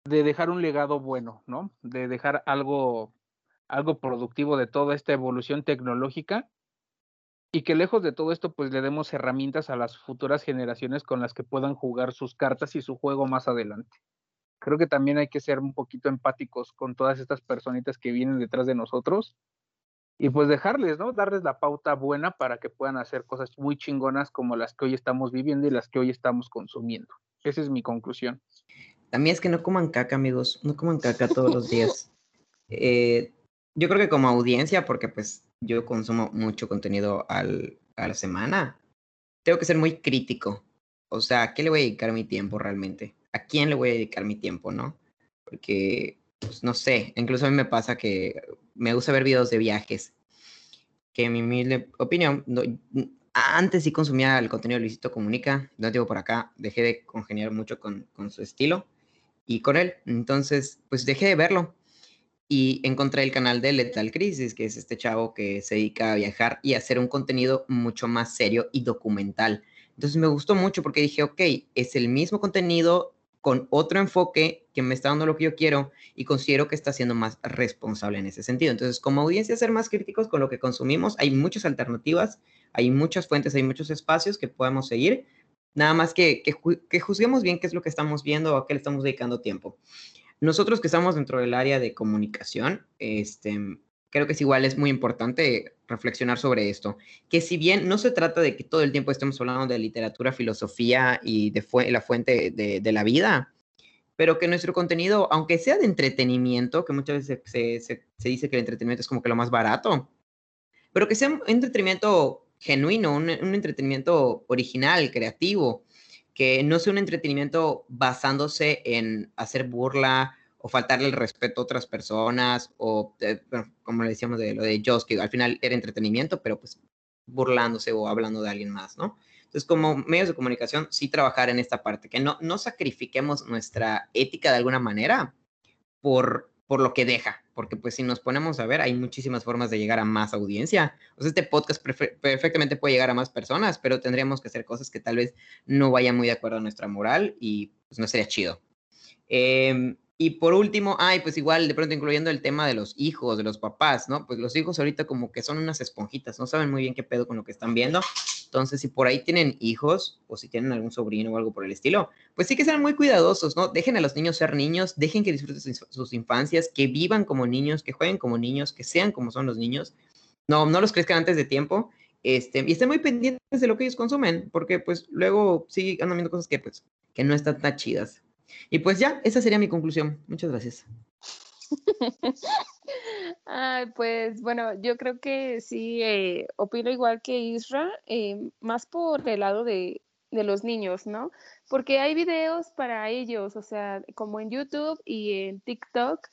de dejar un legado bueno, ¿no? De dejar algo, algo productivo de toda esta evolución tecnológica y que lejos de todo esto, pues le demos herramientas a las futuras generaciones con las que puedan jugar sus cartas y su juego más adelante. Creo que también hay que ser un poquito empáticos con todas estas personitas que vienen detrás de nosotros y pues dejarles, ¿no? Darles la pauta buena para que puedan hacer cosas muy chingonas como las que hoy estamos viviendo y las que hoy estamos consumiendo. Esa es mi conclusión. También es que no coman caca, amigos, no coman caca todos los días. Eh, yo creo que como audiencia, porque pues yo consumo mucho contenido al, a la semana, tengo que ser muy crítico. O sea, ¿a qué le voy a dedicar mi tiempo realmente? ¿A quién le voy a dedicar mi tiempo, no? Porque, pues, no sé, incluso a mí me pasa que me gusta ver videos de viajes, que en mi opinión, antes sí consumía el contenido de Luisito Comunica, no digo por acá, dejé de congeniar mucho con, con su estilo y con él, entonces pues dejé de verlo y encontré el canal de Lethal Crisis, que es este chavo que se dedica a viajar y hacer un contenido mucho más serio y documental. Entonces me gustó mucho porque dije, ok, es el mismo contenido con otro enfoque que me está dando lo que yo quiero y considero que está siendo más responsable en ese sentido. Entonces, como audiencia, ser más críticos con lo que consumimos. Hay muchas alternativas, hay muchas fuentes, hay muchos espacios que podemos seguir. Nada más que, que, juzguemos bien qué es lo que estamos viendo o a qué le estamos dedicando tiempo. Nosotros que estamos dentro del área de comunicación, este, creo que es igual, es muy importante reflexionar sobre esto, que si bien no se trata de que todo el tiempo estemos hablando de literatura, filosofía y de la fuente de, la vida, pero que nuestro contenido, aunque sea de entretenimiento, que muchas veces se, dice que el entretenimiento es como que lo más barato, pero que sea un entretenimiento genuino, un, un entretenimiento original, creativo, que no sea un entretenimiento basándose en hacer burla o faltarle el respeto a otras personas, o eh, como le decíamos de lo de Joss, que al final era entretenimiento, pero pues burlándose o hablando de alguien más, ¿no? Entonces, como medios de comunicación, sí trabajar en esta parte, que no, no sacrifiquemos nuestra ética de alguna manera por, por lo que deja, porque pues si nos ponemos a ver, hay muchísimas formas de llegar a más audiencia. O sea, este podcast perfectamente puede llegar a más personas, pero tendríamos que hacer cosas que tal vez no vayan muy de acuerdo a nuestra moral y pues no sería chido. Eh, y por último, ay, pues igual, de pronto incluyendo el tema de los hijos, de los papás, ¿no? Pues los hijos ahorita como que son unas esponjitas, no saben muy bien qué pedo con lo que están viendo. Entonces, si por ahí tienen hijos o si tienen algún sobrino o algo por el estilo, pues sí que sean muy cuidadosos, ¿no? Dejen a los niños ser niños, dejen que disfruten sus infancias, que vivan como niños, que jueguen como niños, que sean como son los niños. No, no los crezcan antes de tiempo. Este, y estén muy pendientes de lo que ellos consumen, porque pues luego sí andan viendo cosas que pues que no están tan chidas. Y pues ya, esa sería mi conclusión. Muchas gracias. Pues bueno, yo creo que sí, eh, opino igual que Isra, eh, más por el lado de, de, los niños, ¿no? Porque hay videos para ellos, o sea, como en YouTube y en TikTok.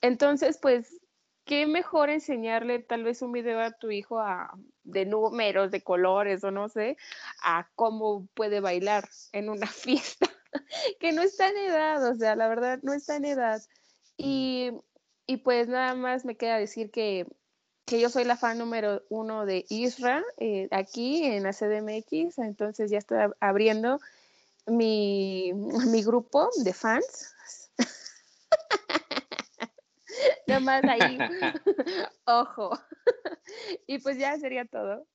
Entonces, pues, qué mejor enseñarle tal vez un video a tu hijo a, de números, de colores o no sé, a cómo puede bailar en una fiesta. que no está en edad, o sea, la verdad no está en edad. Y, y pues nada más me queda decir que, que, yo soy la fan número uno de Isra eh, aquí en la CDMX, entonces ya estoy abriendo mi, mi grupo de fans. nada más ahí, ojo. y pues ya sería todo.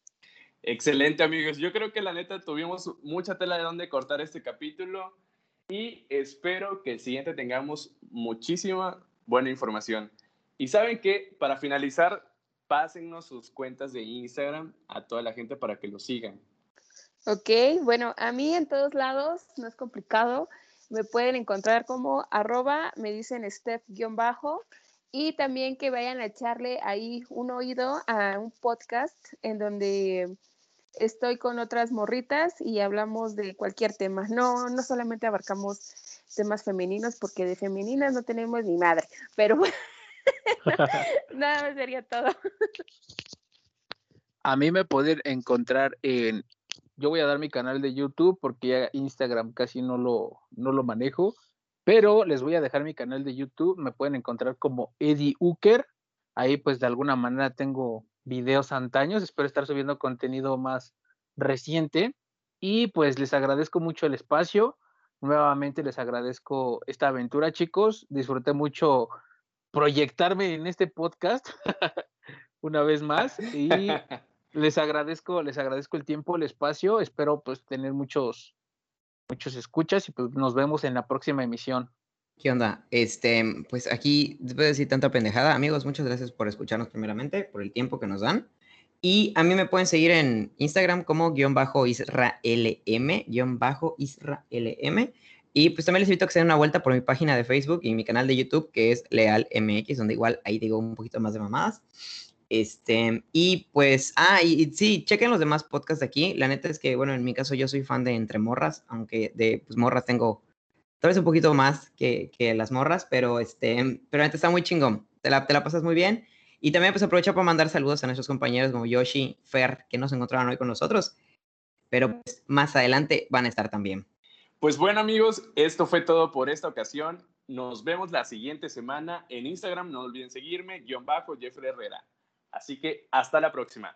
Excelente amigos, yo creo que la neta tuvimos mucha tela de donde cortar este capítulo y espero que el siguiente tengamos muchísima buena información. Y saben que para finalizar, pásennos sus cuentas de Instagram a toda la gente para que lo sigan. Ok, bueno, a mí en todos lados no es complicado. Me pueden encontrar como arroba, me dicen step-bajo. Y también que vayan a echarle ahí un oído a un podcast en donde estoy con otras morritas y hablamos de cualquier tema. No, no solamente abarcamos temas femeninos, porque de femeninas no tenemos ni madre, pero nada más sería todo. A mí me pueden encontrar en, yo voy a dar mi canal de YouTube porque ya Instagram casi no lo, no lo manejo, pero les voy a dejar mi canal de YouTube, me pueden encontrar como Eddie Uker, ahí pues de alguna manera tengo videos antaños. Espero estar subiendo contenido más reciente. Y pues les agradezco mucho el espacio. Nuevamente les agradezco esta aventura, chicos. Disfruté mucho proyectarme en este podcast una vez más. Y les agradezco, les agradezco el tiempo, el espacio. Espero pues tener muchos, muchos escuchas y pues nos vemos en la próxima emisión. ¿Qué onda? Este, pues aquí, después de decir tanta pendejada, amigos, muchas gracias por escucharnos primeramente, por el tiempo que nos dan. Y a mí me pueden seguir en Instagram como guion bajo israelm, guion bajo israelm. Y pues también les invito a que se den una vuelta por mi página de Facebook y mi canal de YouTube, que es Leal MX, donde igual ahí digo un poquito más de mamadas. Este, y pues, ah, y, sí, chequen los demás podcasts de aquí. La neta es que, bueno, en mi caso yo soy fan de Entre Morras, aunque de pues, Morras tengo tal vez un poquito más que, que las morras, pero este, pero está muy chingón. Te la, te la pasas muy bien. Y también pues aprovecha para mandar saludos a nuestros compañeros como Yoshi, Fer, que nos encontraron hoy con nosotros. Pero pues, más adelante van a estar también. Pues bueno amigos, esto fue todo por esta ocasión. Nos vemos la siguiente semana en Instagram. No olviden seguirme, guion bajo Jeffrey Herrera. Así que hasta la próxima.